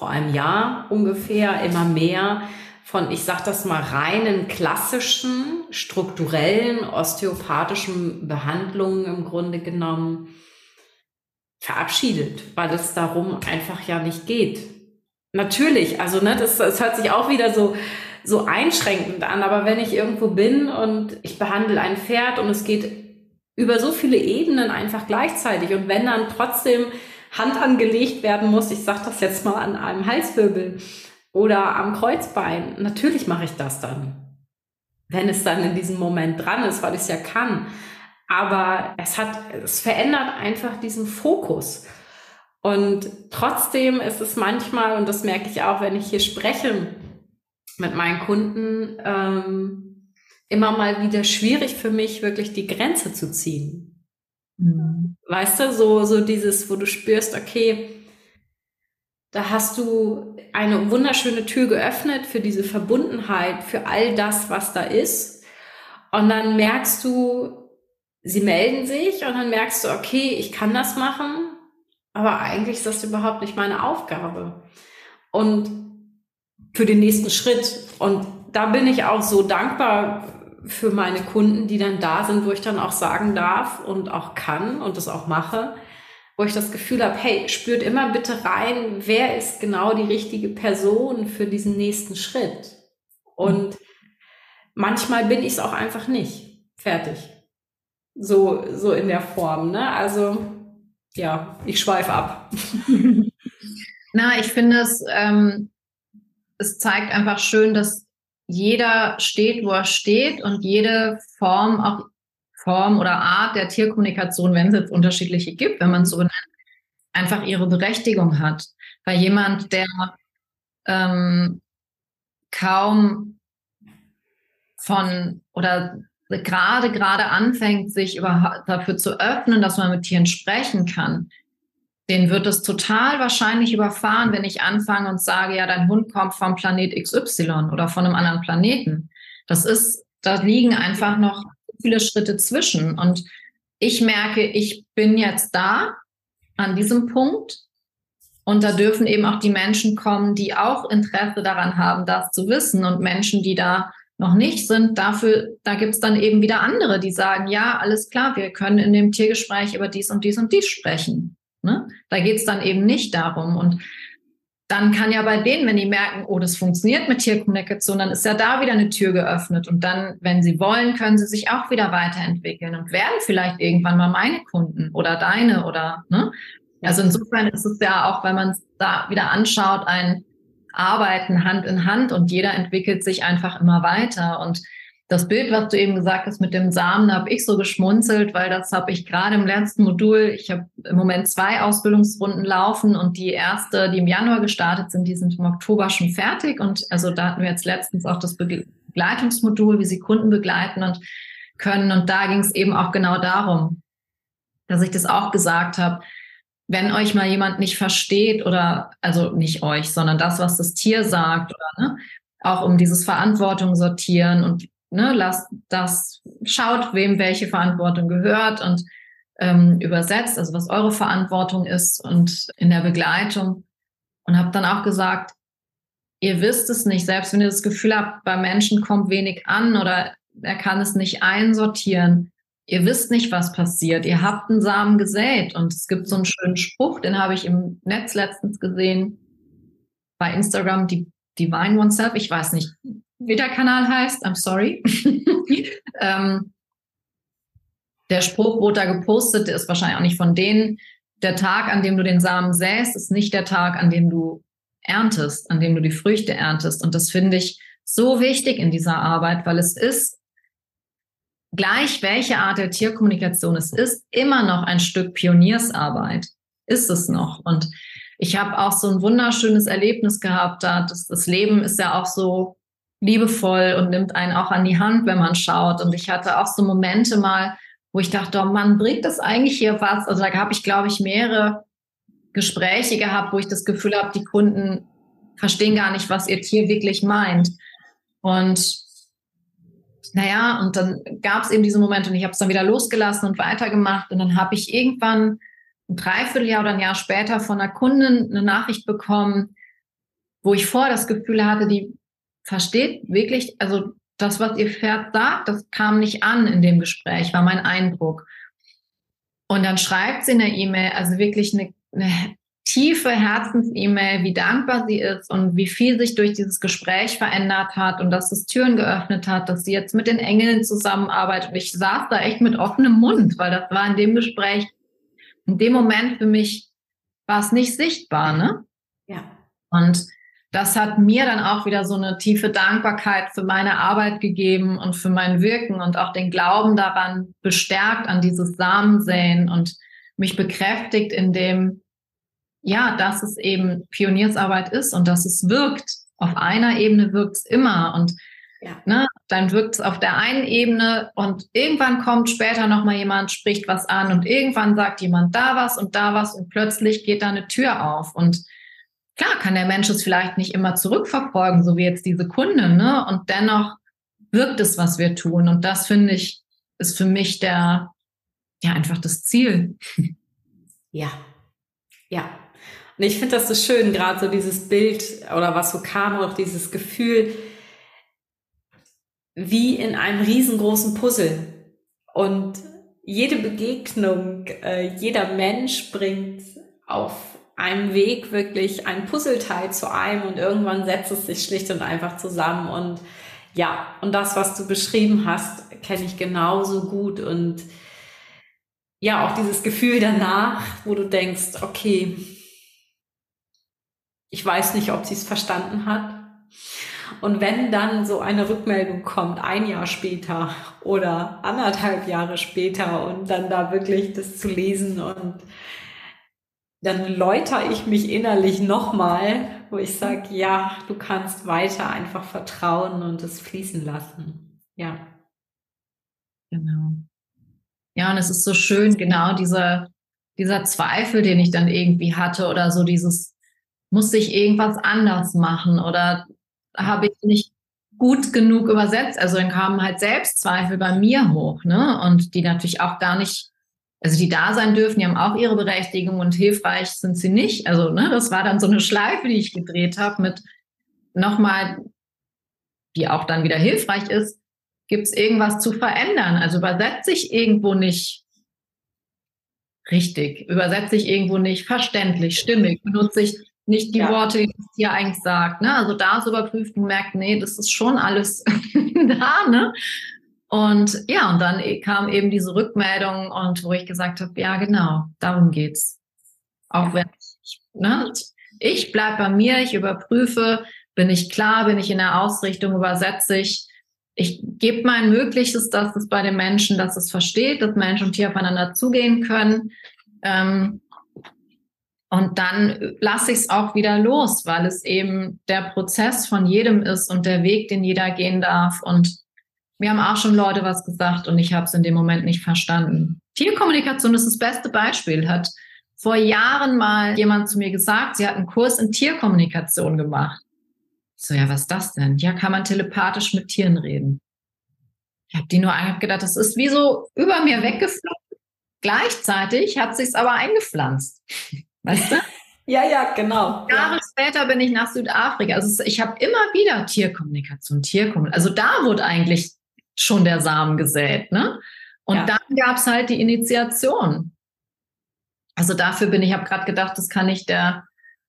Speaker 1: vor einem Jahr ungefähr immer mehr von, ich sag das mal, reinen klassischen, strukturellen, osteopathischen Behandlungen im Grunde genommen verabschiedet, weil es darum einfach ja nicht geht. Natürlich, also ne, das, das hört sich auch wieder so, so einschränkend an, aber wenn ich irgendwo bin und ich behandle ein Pferd und es geht über so viele Ebenen einfach gleichzeitig und wenn dann trotzdem Hand angelegt werden muss, ich sage das jetzt mal an einem Halswirbel oder am Kreuzbein, natürlich mache ich das dann, wenn es dann in diesem Moment dran ist, weil ich es ja kann. Aber es hat, es verändert einfach diesen Fokus. Und trotzdem ist es manchmal, und das merke ich auch, wenn ich hier spreche mit meinen Kunden, ähm, immer mal wieder schwierig für mich, wirklich die Grenze zu ziehen. Mhm. Weißt du, so, so dieses, wo du spürst, okay, da hast du eine wunderschöne Tür geöffnet für diese Verbundenheit, für all das, was da ist. Und dann merkst du, sie melden sich und dann merkst du, okay, ich kann das machen, aber eigentlich ist das überhaupt nicht meine Aufgabe. Und für den nächsten Schritt. Und da bin ich auch so dankbar für meine Kunden, die dann da sind, wo ich dann auch sagen darf und auch kann und das auch mache, wo ich das Gefühl habe, hey, spürt immer bitte rein, wer ist genau die richtige Person für diesen nächsten Schritt. Und manchmal bin ich es auch einfach nicht. Fertig so, so in der Form. Ne? Also ja, ich schweife ab.
Speaker 2: Na, ich finde es, ähm, es zeigt einfach schön, dass jeder steht, wo er steht und jede Form, auch Form oder Art der Tierkommunikation, wenn es jetzt unterschiedliche gibt, wenn man es so nennt, einfach ihre Berechtigung hat. Weil jemand, der ähm, kaum von oder gerade gerade anfängt, sich über, dafür zu öffnen, dass man mit Tieren sprechen kann, den wird es total wahrscheinlich überfahren, wenn ich anfange und sage, ja, dein Hund kommt vom Planet XY oder von einem anderen Planeten. Das ist, da liegen einfach noch viele Schritte zwischen. Und ich merke, ich bin jetzt da an diesem Punkt. Und da dürfen eben auch die Menschen kommen, die auch Interesse daran haben, das zu wissen und Menschen, die da noch nicht sind, dafür, da gibt es dann eben wieder andere, die sagen, ja, alles klar, wir können in dem Tiergespräch über dies und dies und dies sprechen. Ne? Da geht es dann eben nicht darum. Und dann kann ja bei denen, wenn die merken, oh, das funktioniert mit Tierkommunikation, dann ist ja da wieder eine Tür geöffnet. Und dann, wenn sie wollen, können sie sich auch wieder weiterentwickeln und werden vielleicht irgendwann mal meine Kunden oder deine oder, ne? Also insofern ist es ja auch, wenn man es da wieder anschaut, ein arbeiten Hand in Hand und jeder entwickelt sich einfach immer weiter. Und das Bild, was du eben gesagt hast mit dem Samen, da habe ich so geschmunzelt, weil das habe ich gerade im letzten Modul, ich habe im Moment zwei Ausbildungsrunden laufen und die erste, die im Januar gestartet sind, die sind im Oktober schon fertig. Und also da hatten wir jetzt letztens auch das Begleitungsmodul, wie sie Kunden begleiten und können. Und da ging es eben auch genau darum, dass ich das auch gesagt habe, wenn euch mal jemand nicht versteht oder, also nicht euch, sondern das, was das Tier sagt oder ne, auch um dieses Verantwortung sortieren und ne, lasst das, schaut, wem welche Verantwortung gehört und ähm, übersetzt, also was eure Verantwortung ist und in der Begleitung. Und habe dann auch gesagt, ihr wisst es nicht, selbst wenn ihr das Gefühl habt, bei Menschen kommt wenig an oder er kann es nicht einsortieren, ihr wisst nicht, was passiert. Ihr habt einen Samen gesät. Und es gibt so einen schönen Spruch, den habe ich im Netz letztens gesehen, bei Instagram, die Divine Oneself. Ich weiß nicht, wie der Kanal heißt. I'm sorry. ähm, der Spruch wurde da gepostet, der ist wahrscheinlich auch nicht von denen. Der Tag, an dem du den Samen säst, ist nicht der Tag, an dem du erntest, an dem du die Früchte erntest. Und das finde ich so wichtig in dieser Arbeit, weil es ist gleich welche Art der Tierkommunikation es ist, immer noch ein Stück Pioniersarbeit. Ist es noch. Und ich habe auch so ein wunderschönes Erlebnis gehabt. Da das, das Leben ist ja auch so liebevoll und nimmt einen auch an die Hand, wenn man schaut. Und ich hatte auch so Momente mal, wo ich dachte, oh Mann, bringt das eigentlich hier was? Also da habe ich, glaube ich, mehrere Gespräche gehabt, wo ich das Gefühl habe, die Kunden verstehen gar nicht, was ihr Tier wirklich meint. Und naja, und dann gab es eben diese Momente und ich habe es dann wieder losgelassen und weitergemacht. Und dann habe ich irgendwann ein Dreivierteljahr oder ein Jahr später von einer Kundin eine Nachricht bekommen, wo ich vorher das Gefühl hatte, die versteht wirklich, also das, was ihr Pferd sagt, das kam nicht an in dem Gespräch, war mein Eindruck. Und dann schreibt sie eine E-Mail, also wirklich eine, eine tiefe Herzens-E-Mail, wie dankbar sie ist und wie viel sich durch dieses Gespräch verändert hat und dass es Türen geöffnet hat, dass sie jetzt mit den Engeln zusammenarbeitet. Und ich saß da echt mit offenem Mund, weil das war in dem Gespräch, in dem Moment für mich war es nicht sichtbar, ne?
Speaker 1: Ja.
Speaker 2: Und das hat mir dann auch wieder so eine tiefe Dankbarkeit für meine Arbeit gegeben und für mein Wirken und auch den Glauben daran bestärkt an dieses Samensäen und mich bekräftigt in dem, ja, dass es eben Pioniersarbeit ist und dass es wirkt. Auf einer Ebene wirkt es immer und ja. ne, dann wirkt es auf der einen Ebene und irgendwann kommt später nochmal jemand, spricht was an und irgendwann sagt jemand da was und da was und plötzlich geht da eine Tür auf und klar kann der Mensch es vielleicht nicht immer zurückverfolgen, so wie jetzt diese Kunde, ne? Und dennoch wirkt es, was wir tun. Und das finde ich, ist für mich der, ja, einfach das Ziel.
Speaker 1: Ja. Ja. Und ich finde das so schön, gerade so dieses Bild oder was so kam, auch dieses Gefühl, wie in einem riesengroßen Puzzle. Und jede Begegnung, äh, jeder Mensch bringt auf einem Weg wirklich ein Puzzleteil zu einem und irgendwann setzt es sich schlicht und einfach zusammen. Und ja, und das, was du beschrieben hast, kenne ich genauso gut. Und ja, auch dieses Gefühl danach, wo du denkst, okay, ich weiß nicht, ob sie es verstanden hat. Und wenn dann so eine Rückmeldung kommt, ein Jahr später oder anderthalb Jahre später und dann da wirklich das zu lesen und dann läuter ich mich innerlich nochmal, wo ich sage, ja, du kannst weiter einfach vertrauen und es fließen lassen. Ja.
Speaker 2: Genau. Ja, und es ist so schön, genau dieser, dieser Zweifel, den ich dann irgendwie hatte oder so dieses, muss ich irgendwas anders machen oder habe ich nicht gut genug übersetzt? Also dann kamen halt Selbstzweifel bei mir hoch, ne? Und die natürlich auch gar nicht also die da sein dürfen, die haben auch ihre Berechtigung und hilfreich sind sie nicht. Also ne, das war dann so eine Schleife, die ich gedreht habe mit nochmal, die auch dann wieder hilfreich ist, gibt es irgendwas zu verändern? Also übersetze ich irgendwo nicht richtig, übersetze ich irgendwo nicht verständlich, stimmig, benutze ich nicht die ja. Worte, die es hier eigentlich sagt. Ne? Also da so überprüft und merkt, nee, das ist schon alles da, ne? Und ja, und dann kam eben diese Rückmeldung und wo ich gesagt habe, ja genau, darum geht's. Auch wenn ich, ne, ich bleib bei mir, ich überprüfe, bin ich klar, bin ich in der Ausrichtung, übersetze ich, ich gebe mein Möglichstes, dass es bei den Menschen, dass es versteht, dass Mensch und Tier aufeinander zugehen können. Ähm, und dann lasse ich es auch wieder los, weil es eben der Prozess von jedem ist und der Weg, den jeder gehen darf. Und mir haben auch schon Leute was gesagt und ich habe es in dem Moment nicht verstanden. Tierkommunikation ist das beste Beispiel. Hat vor Jahren mal jemand zu mir gesagt, sie hat einen Kurs in Tierkommunikation gemacht. Ich so, ja, was ist das denn? Ja, kann man telepathisch mit Tieren reden. Ich habe die nur hab gedacht, das ist wie so über mir weggeflogen. Gleichzeitig hat sich's aber eingepflanzt. Weißt du?
Speaker 1: Ja, ja, genau.
Speaker 2: Jahre ja. später bin ich nach Südafrika. Also ich habe immer wieder Tierkommunikation, Tierkommunikation. Also da wurde eigentlich schon der Samen gesät. Ne? Und ja. dann gab es halt die Initiation. Also dafür bin ich, habe gerade gedacht, das kann ich der,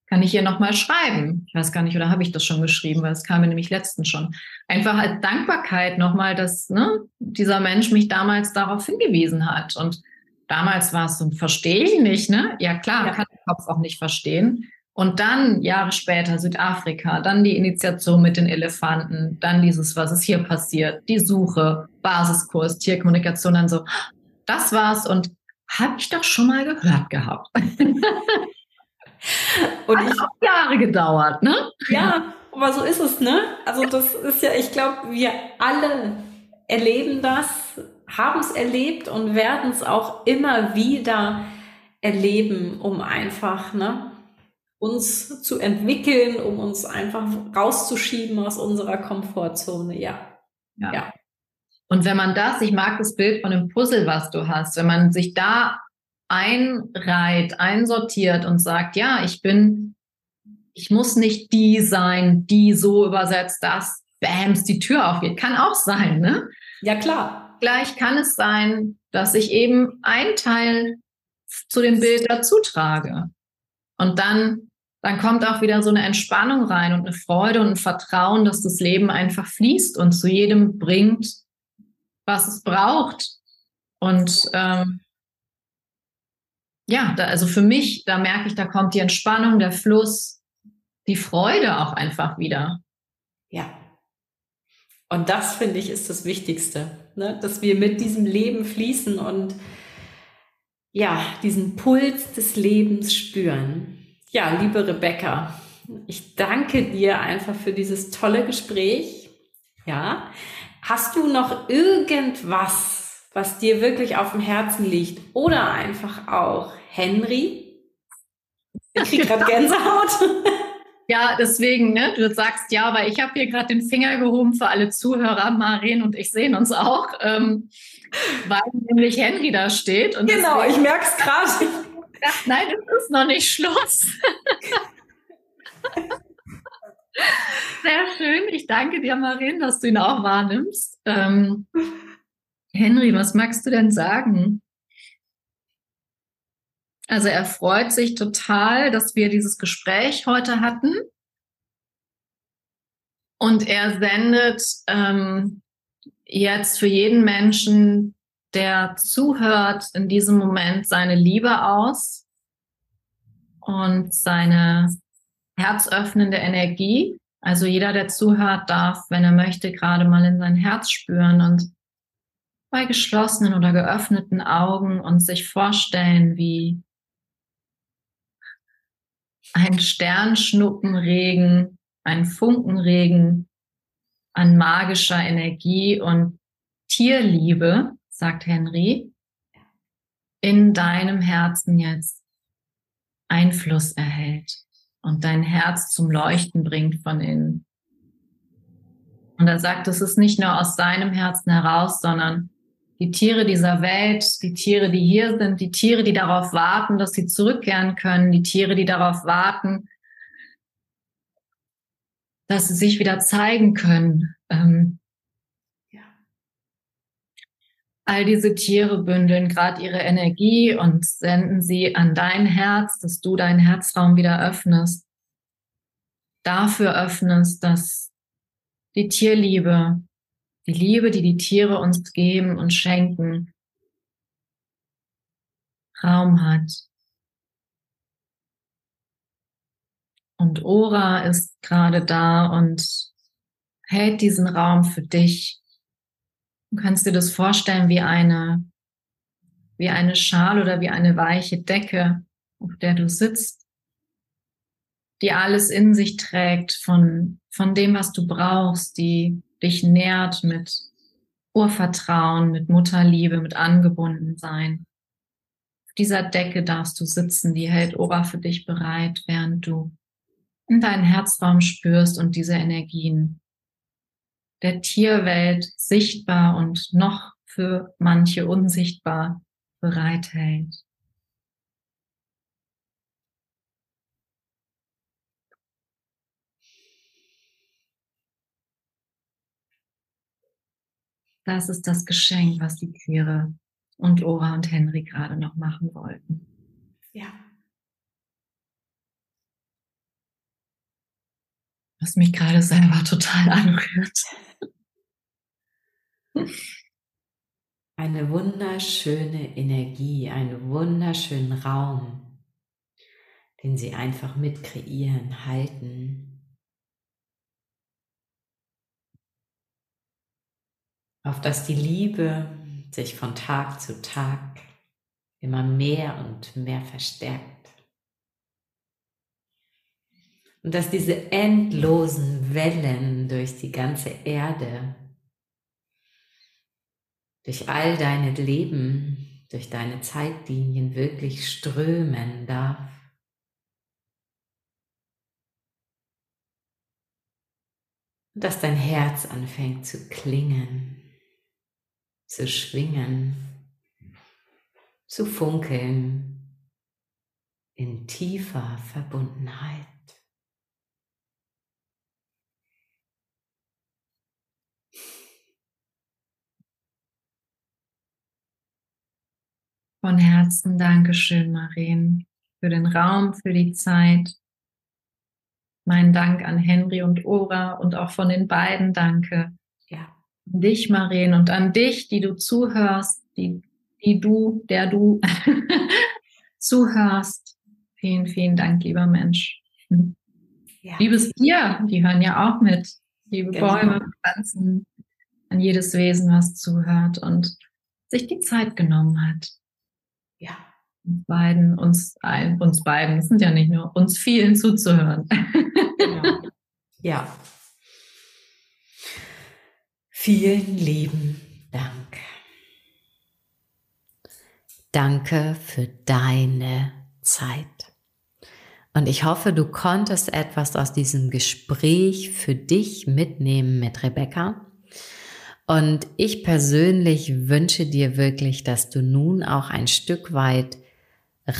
Speaker 2: kann ich hier nochmal schreiben. Ich weiß gar nicht, oder habe ich das schon geschrieben, weil es kam mir nämlich letztens schon. Einfach als Dankbarkeit nochmal, dass ne, dieser Mensch mich damals darauf hingewiesen hat. Und damals war es so, verstehe ich nicht, ne? Ja klar, ja. kann der Kopf auch nicht verstehen. Und dann Jahre später Südafrika, dann die Initiation mit den Elefanten, dann dieses, was ist hier passiert, die Suche, Basiskurs, Tierkommunikation, dann so, das war's und habe ich doch schon mal gehört gehabt. und Hat ich, auch Jahre gedauert, ne?
Speaker 1: Ja, aber so ist es, ne? Also das ist ja, ich glaube, wir alle erleben das, haben es erlebt und werden es auch immer wieder erleben, um einfach, ne? Uns zu entwickeln, um uns einfach rauszuschieben aus unserer Komfortzone. Ja.
Speaker 2: ja. ja. Und wenn man das, ich mag das Bild von dem Puzzle, was du hast, wenn man sich da einreiht, einsortiert und sagt, ja, ich bin ich muss nicht die sein, die so übersetzt, dass Bams die Tür aufgeht. Kann auch sein, ne?
Speaker 1: Ja, klar.
Speaker 2: Gleich kann es sein, dass ich eben ein Teil zu dem Bild dazu trage. Und dann, dann kommt auch wieder so eine Entspannung rein und eine Freude und ein Vertrauen, dass das Leben einfach fließt und zu jedem bringt, was es braucht. Und ähm, ja, da, also für mich, da merke ich, da kommt die Entspannung, der Fluss, die Freude auch einfach wieder.
Speaker 1: Ja. Und das finde ich ist das Wichtigste, ne? dass wir mit diesem Leben fließen und ja, diesen Puls des Lebens spüren. Ja, liebe Rebecca, ich danke dir einfach für dieses tolle Gespräch. Ja, hast du noch irgendwas, was dir wirklich auf dem Herzen liegt oder einfach auch Henry? Ich kriege gerade Gänsehaut.
Speaker 2: Ja, deswegen, ne, du sagst ja, weil ich habe hier gerade den Finger gehoben für alle Zuhörer. Maren und ich sehen uns auch, ähm, weil nämlich Henry da steht.
Speaker 1: Und genau, deswegen, ich merke es gerade.
Speaker 2: Nein, es ist noch nicht Schluss. Sehr schön. Ich danke dir, Marin, dass du ihn auch wahrnimmst. Ähm, Henry, was magst du denn sagen? Also er freut sich total, dass wir dieses Gespräch heute hatten. Und er sendet ähm, jetzt für jeden Menschen, der zuhört, in diesem Moment seine Liebe aus und seine herzöffnende Energie. Also jeder, der zuhört, darf, wenn er möchte, gerade mal in sein Herz spüren und bei geschlossenen oder geöffneten Augen und sich vorstellen, wie ein Sternschnuppenregen, ein Funkenregen an magischer Energie und Tierliebe, sagt Henry, in deinem Herzen jetzt Einfluss erhält und dein Herz zum Leuchten bringt von innen. Und er sagt, es ist nicht nur aus seinem Herzen heraus, sondern die Tiere dieser Welt, die Tiere, die hier sind, die Tiere, die darauf warten, dass sie zurückkehren können, die Tiere, die darauf warten, dass sie sich wieder zeigen können. Ähm, ja. All diese Tiere bündeln gerade ihre Energie und senden sie an dein Herz, dass du deinen Herzraum wieder öffnest. Dafür öffnest, dass die Tierliebe die Liebe, die die Tiere uns geben und schenken, Raum hat. Und Ora ist gerade da und hält diesen Raum für dich. Du kannst dir das vorstellen wie eine, wie eine Schal oder wie eine weiche Decke, auf der du sitzt, die alles in sich trägt von, von dem, was du brauchst, die dich nährt mit Urvertrauen, mit Mutterliebe, mit Angebundensein. Auf dieser Decke darfst du sitzen, die hält Ora für dich bereit, während du in deinen Herzraum spürst und diese Energien der Tierwelt sichtbar und noch für manche unsichtbar bereithält. Das ist das Geschenk, was die Tiere und Ora und Henry gerade noch machen wollten.
Speaker 1: Ja.
Speaker 2: Was mich gerade selber total anrührt.
Speaker 3: Eine wunderschöne Energie, einen wunderschönen Raum, den sie einfach mit kreieren, halten. auf dass die Liebe sich von Tag zu Tag immer mehr und mehr verstärkt. Und dass diese endlosen Wellen durch die ganze Erde, durch all deine Leben, durch deine Zeitlinien wirklich strömen darf. Und dass dein Herz anfängt zu klingen zu schwingen, zu funkeln in tiefer Verbundenheit.
Speaker 2: Von Herzen Dankeschön, Marien, für den Raum, für die Zeit. Mein Dank an Henry und Ora und auch von den beiden danke. Ja. An dich, Marien, und an dich, die du zuhörst, die, die du, der du zuhörst. Vielen, vielen Dank, lieber Mensch. Ja. Liebes Tier, die hören ja auch mit. Liebe genau. Bäume, Pflanzen, an jedes Wesen, was zuhört und sich die Zeit genommen hat. Ja. Uns beiden, uns, uns beiden, es sind ja nicht nur uns vielen zuzuhören.
Speaker 4: Genau. Ja. Vielen lieben Dank.
Speaker 1: Danke für deine Zeit. Und ich hoffe, du konntest etwas aus diesem Gespräch für dich mitnehmen mit Rebecca. Und ich persönlich wünsche dir wirklich, dass du nun auch ein Stück weit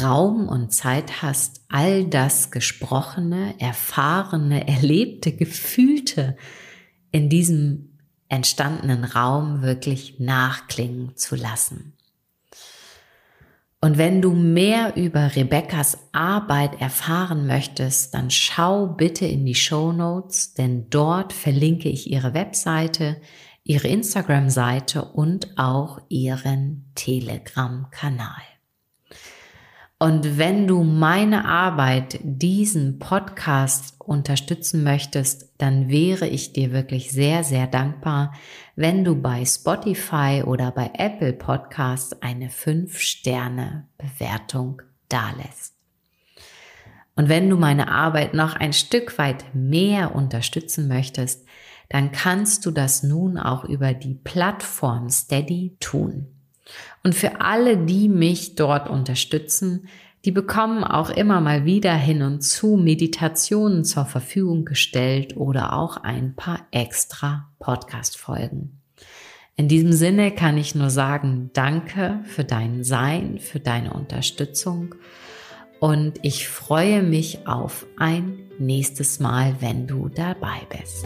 Speaker 1: Raum und Zeit hast, all das Gesprochene, Erfahrene, Erlebte, Gefühlte in diesem entstandenen Raum wirklich nachklingen zu lassen. Und wenn du mehr über Rebecca's Arbeit erfahren möchtest, dann schau bitte in die Show Notes, denn dort verlinke ich ihre Webseite, ihre Instagram-Seite und auch ihren Telegram-Kanal. Und wenn du meine Arbeit, diesen Podcast unterstützen möchtest, dann wäre ich dir wirklich sehr, sehr dankbar, wenn du bei Spotify oder bei Apple Podcasts eine 5-Sterne-Bewertung dalässt. Und wenn du meine Arbeit noch ein Stück weit mehr unterstützen möchtest, dann kannst du das nun auch über die Plattform Steady tun. Und für alle, die mich dort unterstützen, die bekommen auch immer mal wieder hin und zu Meditationen zur Verfügung gestellt oder auch ein paar extra Podcast-Folgen. In diesem Sinne kann ich nur sagen, danke für dein Sein, für deine Unterstützung und ich freue mich auf ein nächstes Mal, wenn du dabei bist.